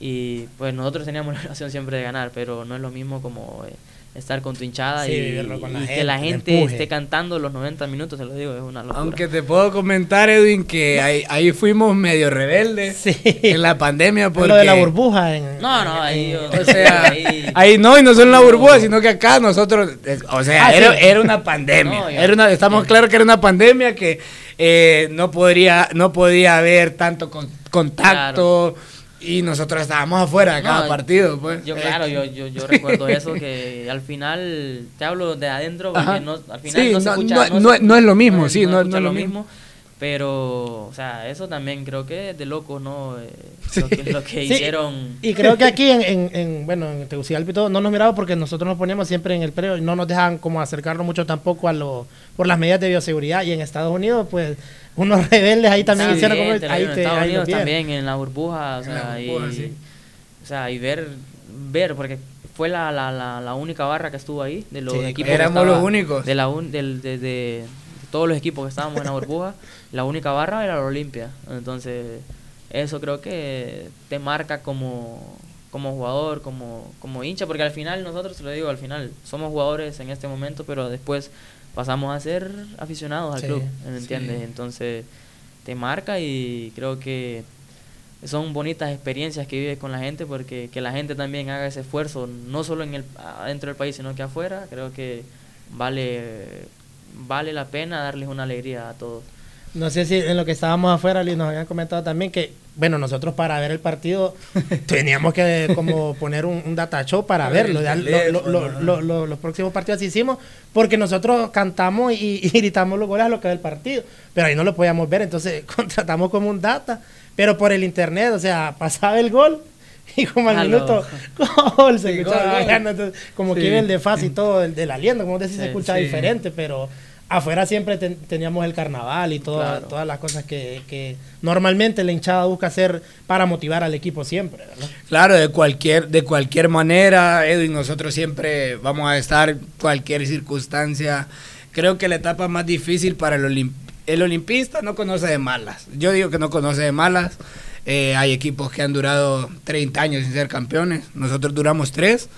y pues nosotros teníamos [LAUGHS] la relación siempre de ganar, pero no es lo mismo como eh, estar con tu hinchada Sí, y, vivirlo con la y gente, que la gente esté cantando los 90 minutos, te lo digo, es una locura. Aunque te puedo comentar, Edwin, que ahí, ahí fuimos medio rebeldes Sí. en la pandemia. Porque, Lo de la burbuja. En, No, no, ahí yo- O sea, [LAUGHS] ahí- ahí no, y no son la burbuja, sino que acá nosotros, o sea, Ah, era, sí. era una pandemia. No, yo- era una, estamos claros que era una pandemia que eh, no podría, no podía haber tanto con- contacto y nosotros estábamos afuera de cada No, partido, pues. Yo, Eh, claro, yo, yo, yo recuerdo eso, que al final, te hablo de adentro, porque Ajá. no, al final Sí, no se no- escucha. no- se- no- no es lo mismo, sí, no- es lo mismo. mismo. Pero, o sea, eso también creo que es de loco, ¿no? Eh, Sí. [LAUGHS] Lo que, lo que Sí, hicieron. Y creo que aquí [LAUGHS] en, en, en, bueno, en Tegucigalpa y todo, no nos miraba porque nosotros nos poníamos siempre en el preo y no nos dejaban como acercarnos mucho tampoco a lo, por las medidas de bioseguridad. Y en Estados Unidos, pues, unos [LAUGHS] rebeldes ahí también hicieron como, te ahí digo, en te, Estados ahí Unidos también, en la burbuja, o sea, burbuja, y, sí. o sea, y ver, ver, porque fue la, la, la, la única barra que estuvo ahí, de los Sí, equipos que éramos estaba- los únicos. De, la un- del- de, de- de todos los equipos que estábamos en la burbuja, la única barra era la Olimpia. Entonces, eso creo que te marca como, como jugador, como, como hincha, porque al final nosotros, te lo digo, al final somos jugadores en este momento, pero después pasamos a ser aficionados al Sí, club, ¿me entiendes? sí. Entonces, te marca y creo que son bonitas experiencias que vives con la gente porque que la gente también haga ese esfuerzo no solo en el adentro del país sino que afuera creo que vale vale la pena darles una alegría a todos No sé si en lo que estábamos afuera, Luis, nos habían comentado también que, bueno, nosotros para ver el partido [LAUGHS] teníamos que como poner un, un data show para verlo. lo- lo- lo- los próximos partidos hicimos porque nosotros cantamos y, y gritamos los goles a lo que ve el partido, pero ahí no lo podíamos ver, entonces [LAUGHS] contratamos como un data, pero por el internet, o sea, pasaba el gol. Y como al Aló. minuto, [LAUGHS] gol, se Sí, escuchaba gol. gol, entonces, como Sí. que el de fase y todo, el del aliento, como decís, se Sí, escuchaba sí. diferente, pero afuera siempre ten- teníamos el carnaval y todo- Claro. todas las cosas que, que normalmente la hinchada busca hacer para motivar al equipo siempre, ¿verdad? Claro, de cualquier, de cualquier manera, Edwin, nosotros siempre vamos a estar cualquier circunstancia. Creo que la etapa más difícil para el olim- el olimpista no conoce de malas. Yo digo que no conoce de malas. Eh, hay equipos que han durado 30 años sin ser campeones. Nosotros duramos 3.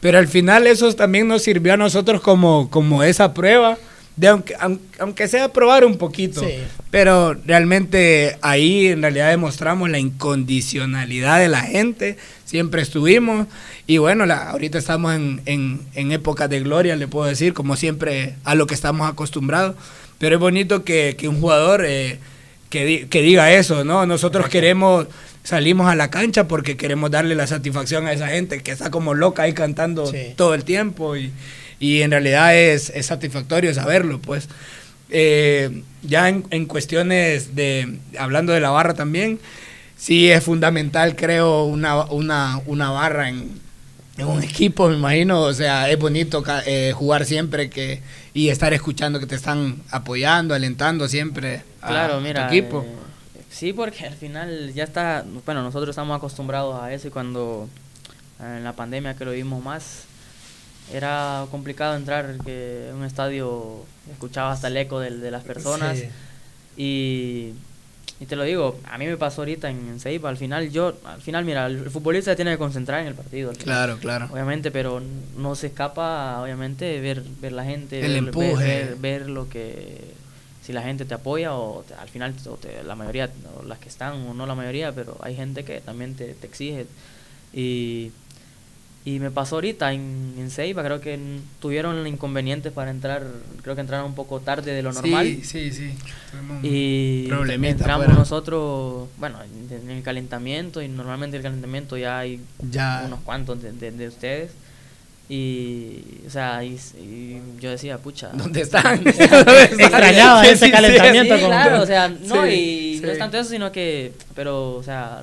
Pero al final eso también nos sirvió a nosotros como, como esa prueba. De aunque, aun- aunque sea probar un poquito. Sí. Pero realmente ahí en realidad demostramos la incondicionalidad de la gente, siempre estuvimos y bueno, la, ahorita estamos en, en, en épocas de gloria, le puedo decir, como siempre a lo que estamos acostumbrados, pero es bonito que, que un jugador eh, que, di- que diga eso, ¿no? Nosotros queremos, salimos a la cancha porque queremos darle la satisfacción a esa gente que está como loca ahí cantando Sí. todo el tiempo y, y en realidad es, es satisfactorio saberlo, pues. Eh, ya en, en cuestiones de, hablando de la barra también, sí es fundamental, creo, una, una, una barra en, en un equipo, me imagino. O sea, es bonito eh, jugar siempre que y estar escuchando que te están apoyando, alentando siempre a claro tu mira equipo. eh, sí porque al final ya está bueno nosotros estamos acostumbrados a eso y cuando en la pandemia que lo vimos más era complicado entrar que en un estadio escuchaba hasta el eco del- de, las personas Sí. y, y te lo digo, a mí me pasó ahorita en, en Ceiba, al final yo, al final mira, el, futbolista se tiene que concentrar en el partido. Claro, claro. Obviamente, pero no se escapa, obviamente, ver, ver la gente, El ver, empuje. ver, ver- ver lo que, si la gente te apoya o te- al final o te- la mayoría, o las que están o no la mayoría, pero hay gente que también te, te exige. Y, y me pasó ahorita en, en Ceiba, creo que tuvieron inconvenientes para entrar, creo que entraron un poco tarde de lo normal. Sí, sí, sí. Tuvimos Y entramos nosotros, bueno, en, el calentamiento, y normalmente el calentamiento ya hay Ya. unos cuantos de, de- de ustedes. Y, o sea, y, y yo decía, pucha. ¿Dónde están? [LAUGHS] [LAUGHS] [LAUGHS] Extrañaba Sí, ese sí. calentamiento. Sí, como- claro, o sea, no, y no es tanto eso, sino que, pero, o sea,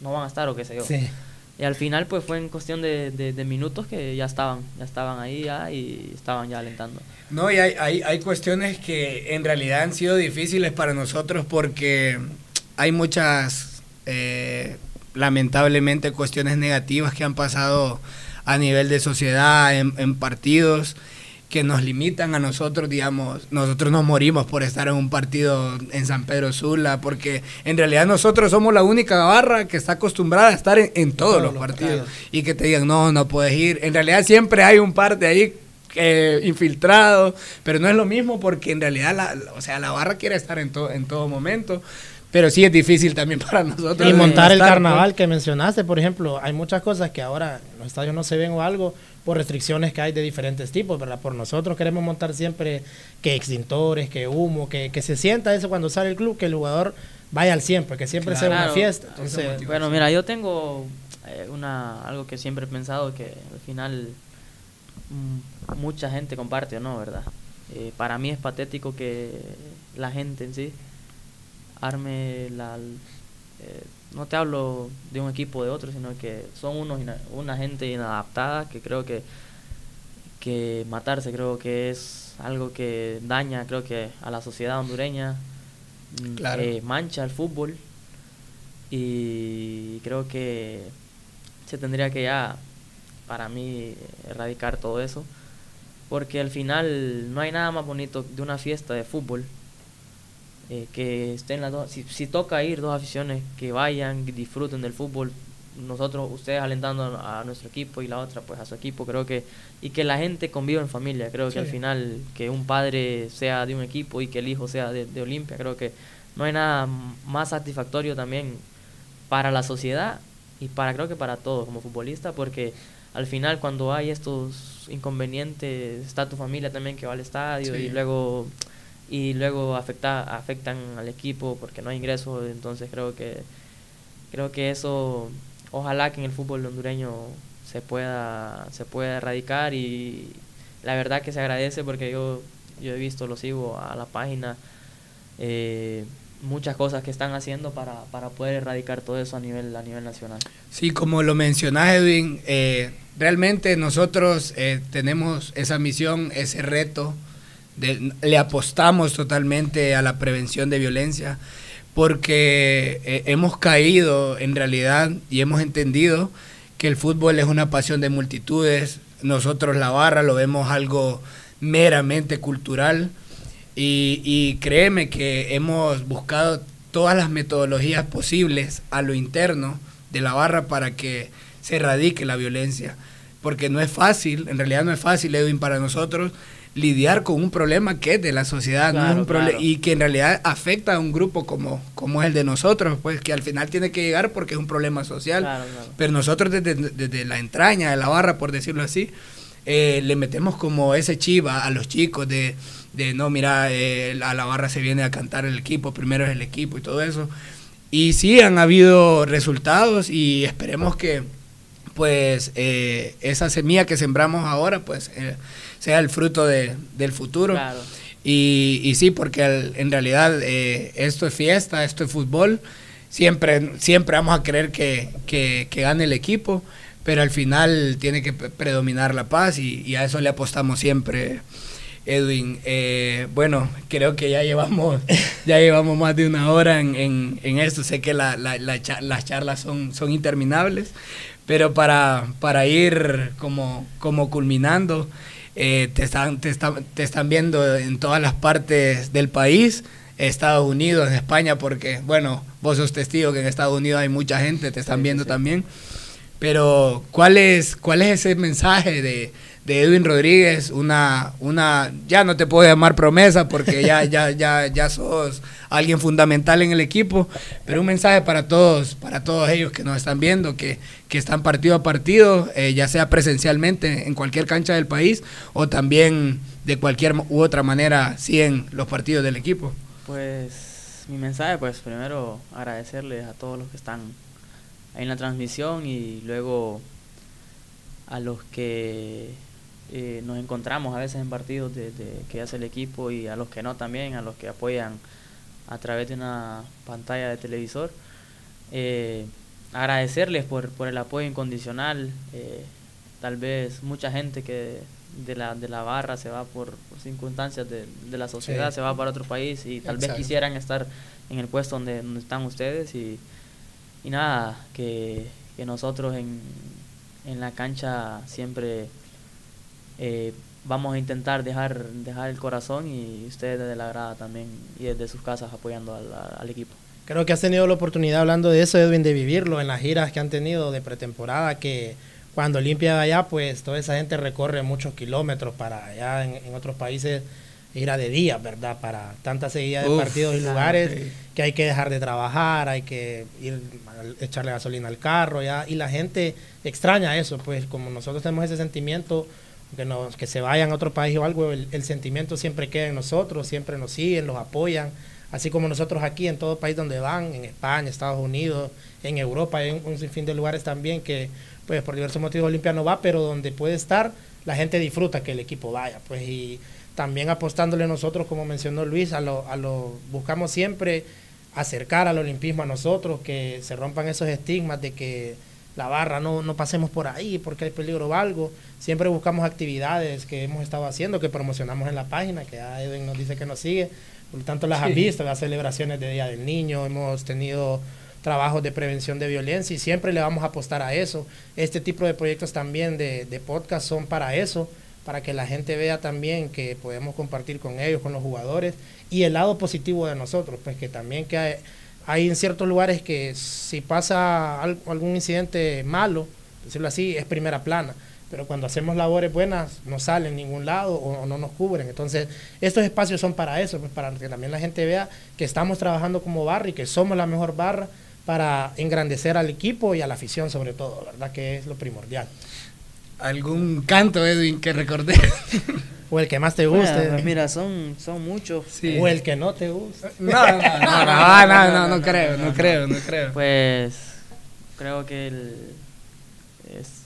no van a estar o qué sé yo. Sí. Y al final pues fue en cuestión de, de, minutos que ya estaban, ya estaban ahí ya y estaban ya alentando. No, y hay, hay, hay cuestiones que en realidad han sido difíciles para nosotros porque hay muchas, eh, lamentablemente, cuestiones negativas que han pasado a nivel de sociedad, en, en partidos que nos limitan a nosotros, digamos, nosotros nos morimos por estar en un partido en San Pedro Sula, porque en realidad nosotros somos la única barra que está acostumbrada a estar en, todos, los, partidos y que te digan, no, no puedes ir. En realidad siempre hay un par de ahí eh, infiltrado, pero no es lo mismo porque en realidad, la, o sea, la barra quiere estar en, todo en todo momento. Pero sí es difícil también [LAUGHS] para nosotros. Y montar el carnaval que mencionaste, por ejemplo, hay muchas cosas que ahora en los estadios no se ven o algo, por restricciones que hay de diferentes tipos, ¿verdad? Por nosotros queremos montar siempre que extintores, que humo, que, que se sienta eso cuando sale el club, que el jugador vaya al siempre, que siempre sea una fiesta. bueno, mira, yo tengo eh, una algo que siempre he pensado que al final mm, mucha gente comparte o no, ¿verdad? Eh, para mí es patético que la gente en sí arme la... Eh, no te hablo de un equipo de otro, sino que son unos una gente inadaptada que creo que, que matarse creo que es algo que daña creo que a la sociedad hondureña, mm, eh, mancha el fútbol. Y creo que se tendría que ya para mí erradicar todo eso porque al final no hay nada más bonito de una fiesta de fútbol eh, que estén las dos, si, toca ir dos aficiones, que vayan, disfruten del fútbol, nosotros, ustedes alentando a, nuestro equipo y la otra pues a su equipo, creo que, y que la gente conviva en familia, creo que al final que un padre sea de un equipo y que el hijo sea de, de Olimpia, creo que no hay nada más satisfactorio también para la sociedad y para creo que para todos como futbolista, porque al final cuando hay estos inconvenientes está tu familia también que va al estadio y luego y luego afecta, afectan al equipo porque no hay ingresos, entonces creo que creo que eso ojalá que en el fútbol hondureño se pueda se pueda erradicar y la verdad que se agradece porque yo yo he visto lo sigo a la página eh, muchas cosas que están haciendo para, para, poder erradicar todo eso a nivel a nivel nacional. Sí como lo mencionas Edwin eh, realmente nosotros eh, tenemos esa misión ese reto le apostamos totalmente a la prevención de violencia porque eh, hemos caído en realidad y hemos entendido que el fútbol es una pasión de multitudes. Nosotros la barra lo vemos algo meramente cultural y, y créeme que hemos buscado todas las metodologías posibles a lo interno de la barra para que se erradique la violencia. Porque no es fácil, en realidad no es fácil, Edwin, para nosotros lidiar con un problema que es de la sociedad y que en realidad afecta a un grupo como, como es el de nosotros, pues que al final tiene que llegar porque es un problema social. Pero nosotros desde, la entraña de la barra, por decirlo así, eh, le metemos como ese chiva a los chicos de, de no, mira, eh, a la barra se viene a cantar el equipo, primero es el equipo y todo eso. Y sí, han habido resultados y esperemos que pues eh, esa semilla que sembramos ahora, pues sea el fruto de, del futuro. Y, y, sí, porque en realidad eh, esto es fiesta, esto es fútbol. Siempre, siempre vamos a querer que, que, gane el equipo, pero al final tiene que predominar la paz y, a eso le apostamos siempre. Edwin, eh, bueno, creo que ya llevamos, [LAUGHS] ya llevamos más de una hora en, en, en esto. Sé que la, la, las charlas son, son interminables, pero para, para ir como, como culminando, eh, te, están, te, te están viendo en todas las partes del país, Estados Unidos, España, porque, bueno, vos sos testigo que en Estados Unidos hay mucha gente, te están viendo también. Pero, ¿cuál es, ¿cuál es ese mensaje de, de Edwin Rodríguez, una, una, ya no te puedo llamar promesa porque ya, ya, ya, ya sos alguien fundamental en el equipo, pero un mensaje para todos, para todos ellos que nos están viendo, que, que están partido a partido, eh, ya sea presencialmente en cualquier cancha del país o también de cualquier u otra manera siguen los partidos del equipo. Pues mi mensaje, pues primero agradecerles a todos los que están en la transmisión y luego a los que eh, nos encontramos a veces en partidos de, que hace el equipo y a los que no también, a los que apoyan a través de una pantalla de televisor. Eh, agradecerles por, por el apoyo incondicional. Eh, tal vez mucha gente que de la, de la barra se va por, circunstancias de, de, la sociedad, se va para otro país y tal vez quisieran estar en el puesto donde, donde están ustedes y, y nada, que, que nosotros en, en la cancha siempre eh, vamos a intentar dejar, dejar el corazón y ustedes desde la grada también y desde sus casas apoyando al, al equipo. Creo que has tenido la oportunidad, hablando de eso, Edwin, de vivirlo en las giras que han tenido de pretemporada, que cuando limpia allá, pues toda esa gente recorre muchos kilómetros para allá en, otros países ir a de día, ¿verdad? Para tanta seguida de partidos y lugares que hay que dejar de trabajar, hay que ir a echarle gasolina al carro, ya, y la gente extraña eso, pues como nosotros tenemos ese sentimiento que, nos, que se vayan a otro país o algo, el, sentimiento siempre queda en nosotros, siempre nos siguen, los apoyan, así como nosotros aquí en todo país donde van, en España, Estados Unidos, en Europa, en un sinfín de lugares también que pues por diversos motivos Olimpia no va, pero donde puede estar, la gente disfruta que el equipo vaya, pues y también apostándole nosotros, como mencionó Luis, a lo, a lo buscamos siempre acercar al olimpismo a nosotros, que se rompan esos estigmas de que la barra, no, no pasemos por ahí porque hay peligro o algo. Siempre buscamos actividades que hemos estado haciendo, que promocionamos en la página, que ya Edwin nos dice que nos sigue. Por lo tanto, las han visto, las celebraciones de Día del Niño, hemos tenido trabajos de prevención de violencia y siempre le vamos a apostar a eso. Este tipo de proyectos también de, de podcast son para eso, para que la gente vea también que podemos compartir con ellos, con los jugadores y el lado positivo de nosotros, pues que también que hay, hay en ciertos lugares que si pasa algún incidente malo, decirlo así, es primera plana. Pero cuando hacemos labores buenas no salen en ningún lado o, no nos cubren. Entonces, estos espacios son para eso, pues para que también la gente vea que estamos trabajando como barra y que somos la mejor barra para engrandecer al equipo y a la afición sobre todo, ¿verdad? Que es lo primordial. ¿Algún canto, Edwin, que recordé? [LAUGHS] O el que más te guste. Pues mira, son, son muchos. O el que no te guste. No, no, no, no, no, no, creo, no creo, no creo. Pues creo que el... Es,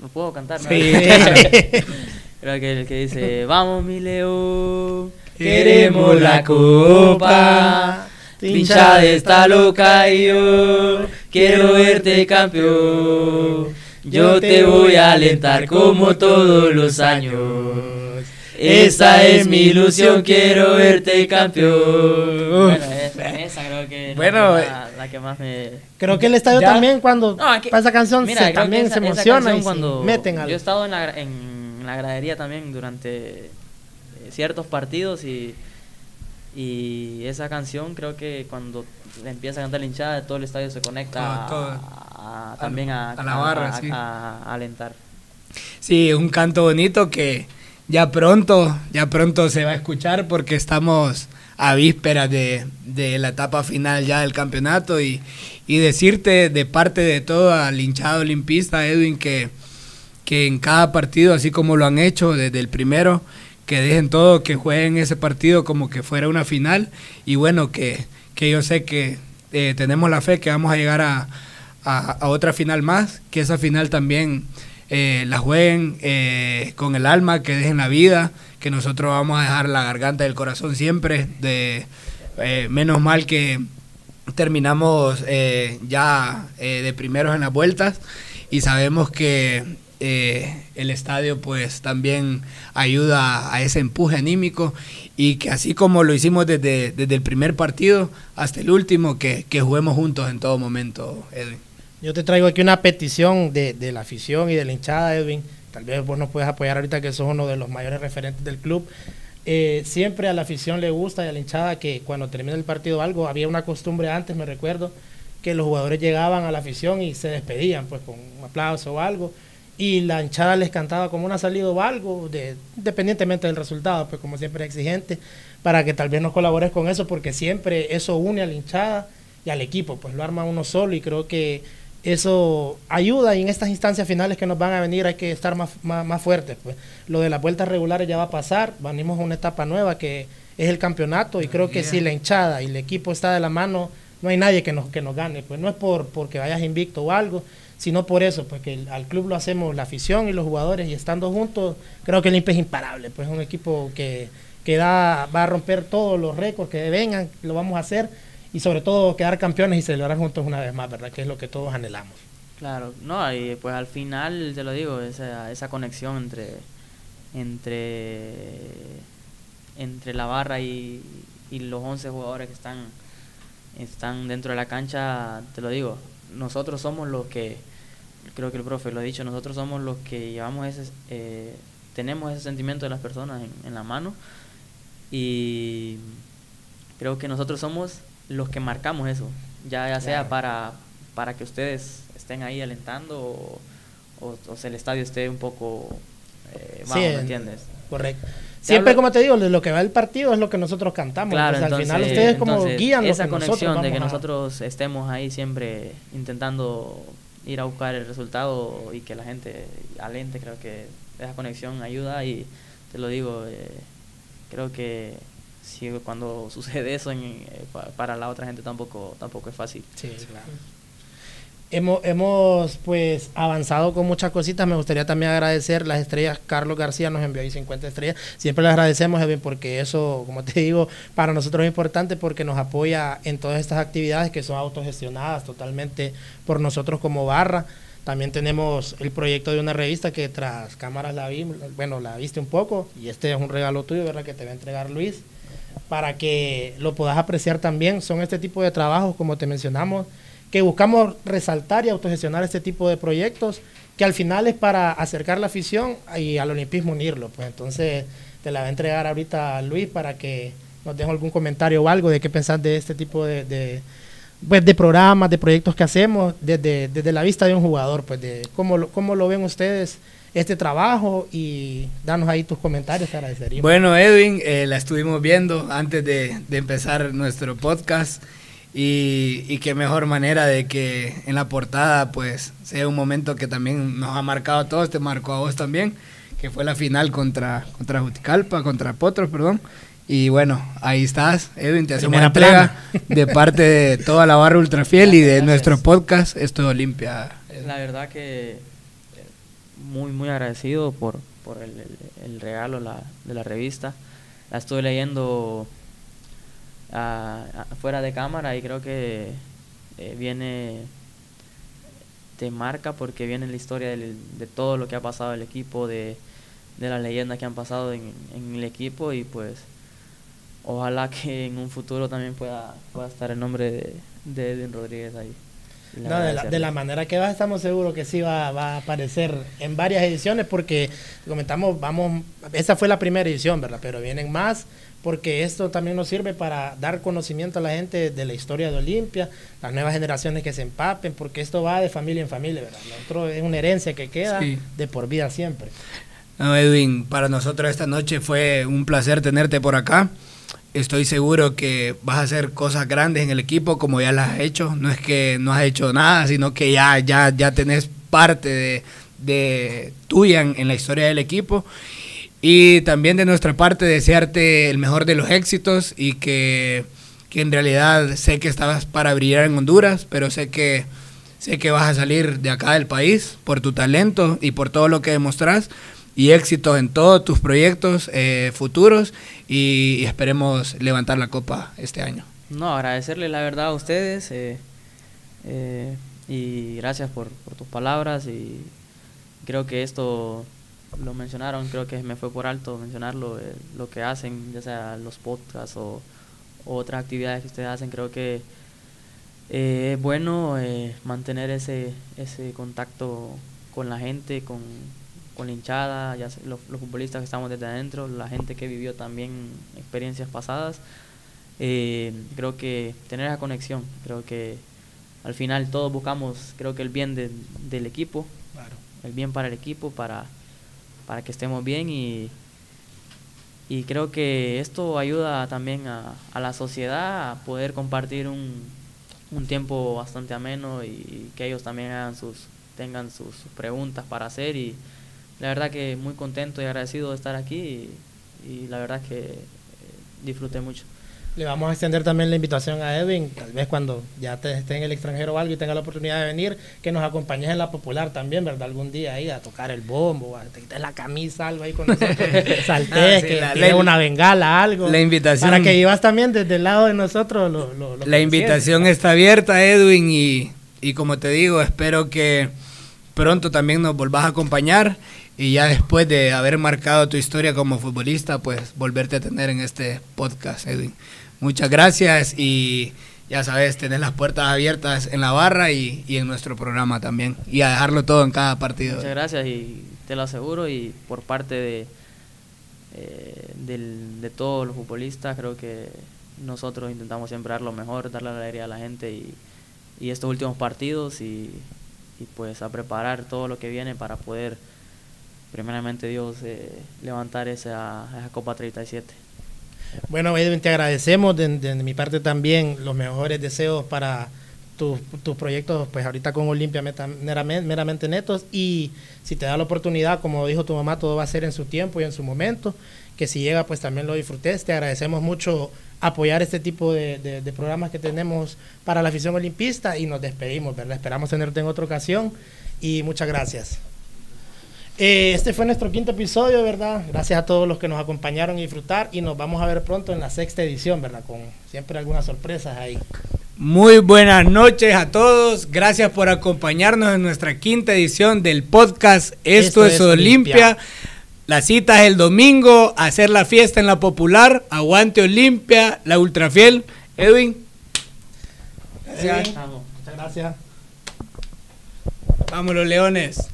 no puedo cantar. Sí. [LAUGHS] creo que el que dice, vamos mi león, queremos la copa. Pincha de esta loca y yo quiero verte campeón. Yo te voy a alentar como todos los años. Esa es mi ilusión, quiero verte campeón. Bueno, esa, creo que bueno, la, la, que más me... Creo que el estadio también cuando no, esa canción se, también se emociona y cuando meten Yo he estado en la, en la gradería también durante eh, ciertos partidos y, y esa canción creo que cuando empieza a cantar la hinchada todo el estadio se conecta a, también a, la barra, a alentar. Sí, un canto bonito que ya pronto, ya pronto se va a escuchar porque estamos a vísperas de, la etapa final ya del campeonato. Y, decirte de parte de todo al hinchado olimpista, Edwin, que, que en cada partido, así como lo han hecho desde el primero, que dejen todo, que jueguen ese partido como que fuera una final. Y bueno, que, que yo sé que eh, tenemos la fe que vamos a llegar a, a otra final más, que esa final también eh, la jueguen eh, con el alma, que dejen la vida, que nosotros vamos a dejar la garganta del corazón siempre. De, eh, menos mal que terminamos ya de primeros en las vueltas y sabemos que el estadio pues también ayuda a ese empuje anímico y que así como lo hicimos desde, desde el primer partido hasta el último, que, que juguemos juntos en todo momento, Edwin. Yo te traigo aquí una petición de, la afición y de la hinchada, Edwin. Tal vez vos nos puedes apoyar ahorita que sos uno de los mayores referentes del club. Eh, siempre a la afición le gusta y a la hinchada que cuando termina el partido algo, había una costumbre antes, me recuerdo, que los jugadores llegaban a la afición y se despedían pues con un aplauso o algo y la hinchada les cantaba como una salida o algo, de, independientemente del resultado, pues como siempre es exigente, para que tal vez nos colabores con eso, porque siempre eso une a la hinchada y al equipo, pues lo arma uno solo y creo que eso ayuda y en estas instancias finales que nos van a venir hay que estar más, más, fuertes. Pues. Lo de las vueltas regulares ya va a pasar, venimos a una etapa nueva que es el campeonato y creo que si la hinchada y el equipo está de la mano, no hay nadie que nos, que nos gane. Pues no es por porque vayas invicto o algo, sino por eso, pues que al club lo hacemos la afición y los jugadores y estando juntos, creo que el INPE es imparable, pues es un equipo que, que da, va a romper todos los récords que vengan, lo vamos a hacer y sobre todo quedar campeones y celebrar juntos una vez más, ¿verdad? Que es lo que todos anhelamos. Claro, no, y pues al final, te lo digo, esa, esa conexión entre, entre, entre la barra y, y los 11 jugadores que están, están dentro de la cancha, te lo digo, nosotros somos los que, creo que el profe lo ha dicho, nosotros somos los que llevamos ese, eh, tenemos ese sentimiento de las personas en, la mano y creo que nosotros somos los que marcamos eso, ya, ya sea para, para que ustedes estén ahí alentando o, o, sea, el estadio esté un poco eh, bajo, ¿me entiendes? Correcto. Siempre, como te digo, lo que va el partido es lo que nosotros cantamos. Claro, al final ustedes como guían esa que conexión de que nosotros estemos ahí siempre intentando ir a buscar el resultado y que la gente alente, creo que esa conexión ayuda y te lo digo, eh, creo que si cuando [LAUGHS] sucede eso eh, para la otra gente tampoco tampoco es fácil. Sí, claro. Hemos, hemos pues avanzado con muchas cositas. Me gustaría también agradecer las estrellas. Carlos García nos envió ahí 50 estrellas. Siempre le agradecemos, Edwin, porque eso, como te digo, para nosotros es importante porque nos apoya en todas estas actividades que son autogestionadas totalmente por nosotros como barra. También tenemos el proyecto de una revista que tras cámaras la vi, bueno, la viste un poco y este es un regalo tuyo, ¿verdad? Que te va a entregar Luis para que lo puedas apreciar también. Son este tipo de trabajos, como te mencionamos, que buscamos resaltar y autogestionar este tipo de proyectos, que al final es para acercar la afición y al olimpismo unirlo. Pues entonces te la va a entregar ahorita a Luis para que nos deje algún comentario o algo de qué pensás de este tipo de, de, pues, de programas, de proyectos que hacemos desde, desde la vista de un jugador, pues de cómo, cómo lo ven ustedes este trabajo y danos ahí tus comentarios, te agradecería. Bueno, Edwin, eh, la estuvimos viendo antes de, de empezar nuestro podcast. Y, y, qué mejor manera de que en la portada pues sea un momento que también nos ha marcado a todos, te marcó a vos también, que fue la final contra, contra Juticalpa, contra Potros, perdón. Y bueno, ahí estás, Edwin, te hacemos una entrega [LAUGHS] de parte de toda la barra ultrafiel y de nuestro podcast, esto es Olimpia. La verdad que muy, muy agradecido por, por el, el, regalo de la revista. La estoy leyendo fuera de cámara y creo que eh, viene te marca porque viene la historia de todo lo que ha pasado el equipo, de, de las leyendas que han pasado en, el equipo y pues ojalá que en un futuro también pueda, pueda estar el nombre de Edwin Rodríguez ahí. No, de, la, de la, manera que va, estamos seguros que sí va, va, a aparecer en varias ediciones porque comentamos, vamos, esa fue la primera edición, ¿verdad? Pero vienen más porque esto también nos sirve para dar conocimiento a la gente de la historia de Olimpia, las nuevas generaciones que se empapen, porque esto va de familia en familia, ¿verdad? Lo es una herencia que queda de por vida siempre. No, Edwin, para nosotros esta noche fue un placer tenerte por acá. Estoy seguro que vas a hacer cosas grandes en el equipo como ya las has hecho. No es que no has hecho nada, sino que ya, ya, ya tenés parte de, de tuya en, en la historia del equipo y también de nuestra parte desearte el mejor de los éxitos y que, que, en realidad sé que estabas para brillar en Honduras, pero sé que, sé que vas a salir de acá del país por tu talento y por todo lo que demostrás y éxitos en todos tus proyectos eh, futuros y, esperemos levantar la copa este año. No, agradecerle la verdad a ustedes eh, eh, y gracias por, tus palabras y creo que esto lo mencionaron, creo que me fue por alto mencionarlo, eh, lo que hacen, ya sea los podcasts o, otras actividades que ustedes hacen, creo que es bueno mantener ese, ese contacto con la gente, con, con la hinchada, ya los, futbolistas que estamos desde adentro, la gente que vivió también experiencias pasadas. creo que tener esa conexión, creo que al final todos buscamos, creo que el bien del equipo, el bien para el equipo, para para que estemos bien y, y creo que esto ayuda también a, a la sociedad a poder compartir un, un, tiempo bastante ameno y que ellos también hagan sus, tengan sus, preguntas para hacer y la verdad que muy contento y agradecido de estar aquí y, y la verdad que eh, disfruté mucho. Le vamos a extender también la invitación a Edwin, tal vez cuando ya te esté en el extranjero o algo y tenga la oportunidad de venir, que nos acompañes en la popular también, ¿verdad? Algún día ahí a tocar el bombo, a te quites la camisa, algo ahí con [LAUGHS] nosotros, Ah, sí, que la- la- una bengala, algo. la invitación- Para que ibas también desde el lado de nosotros. Lo, lo- lo La invitación está abierta, Edwin, y, y como te digo, espero que pronto también nos volvás a acompañar y ya después de haber marcado tu historia como futbolista, pues volverte a tener en este podcast, Edwin. Muchas gracias y ya sabes, tenés las puertas abiertas en la barra y, y en nuestro programa también. Y a dejarlo todo en cada partido. Muchas gracias y te lo aseguro y por parte de, eh, del- de todos los futbolistas creo que nosotros intentamos siempre dar lo mejor, darle la alegría a la gente y, y estos últimos partidos y, y pues a preparar todo lo que viene para poder primeramente Dios eh, levantar esa, esa Copa 37. Bueno, Edwin, te agradecemos de, de mi parte también los mejores deseos para tus, proyectos, pues ahorita con Olimpia meramente, meramente netos y si te da la oportunidad, como dijo tu mamá, todo va a ser en su tiempo y en su momento, que si llega pues también lo disfrutes. Te agradecemos mucho apoyar este tipo de, de- de programas que tenemos para la afición olimpista y nos despedimos, ¿verdad? Esperamos tenerte en otra ocasión y muchas gracias. Eh, este fue nuestro quinto episodio, ¿verdad? Gracias a todos los que nos acompañaron y disfrutar y nos vamos a ver pronto en la sexta edición, ¿verdad? Con siempre algunas sorpresas ahí. Muy buenas noches a todos. Gracias por acompañarnos en nuestra quinta edición del podcast Esto, Esto es Olimpia. Olimpia. La cita es el domingo, hacer la fiesta en la popular. Aguante Olimpia, la ultrafiel. Edwin. Edwin, Muchas gracias. Vámonos, Leones.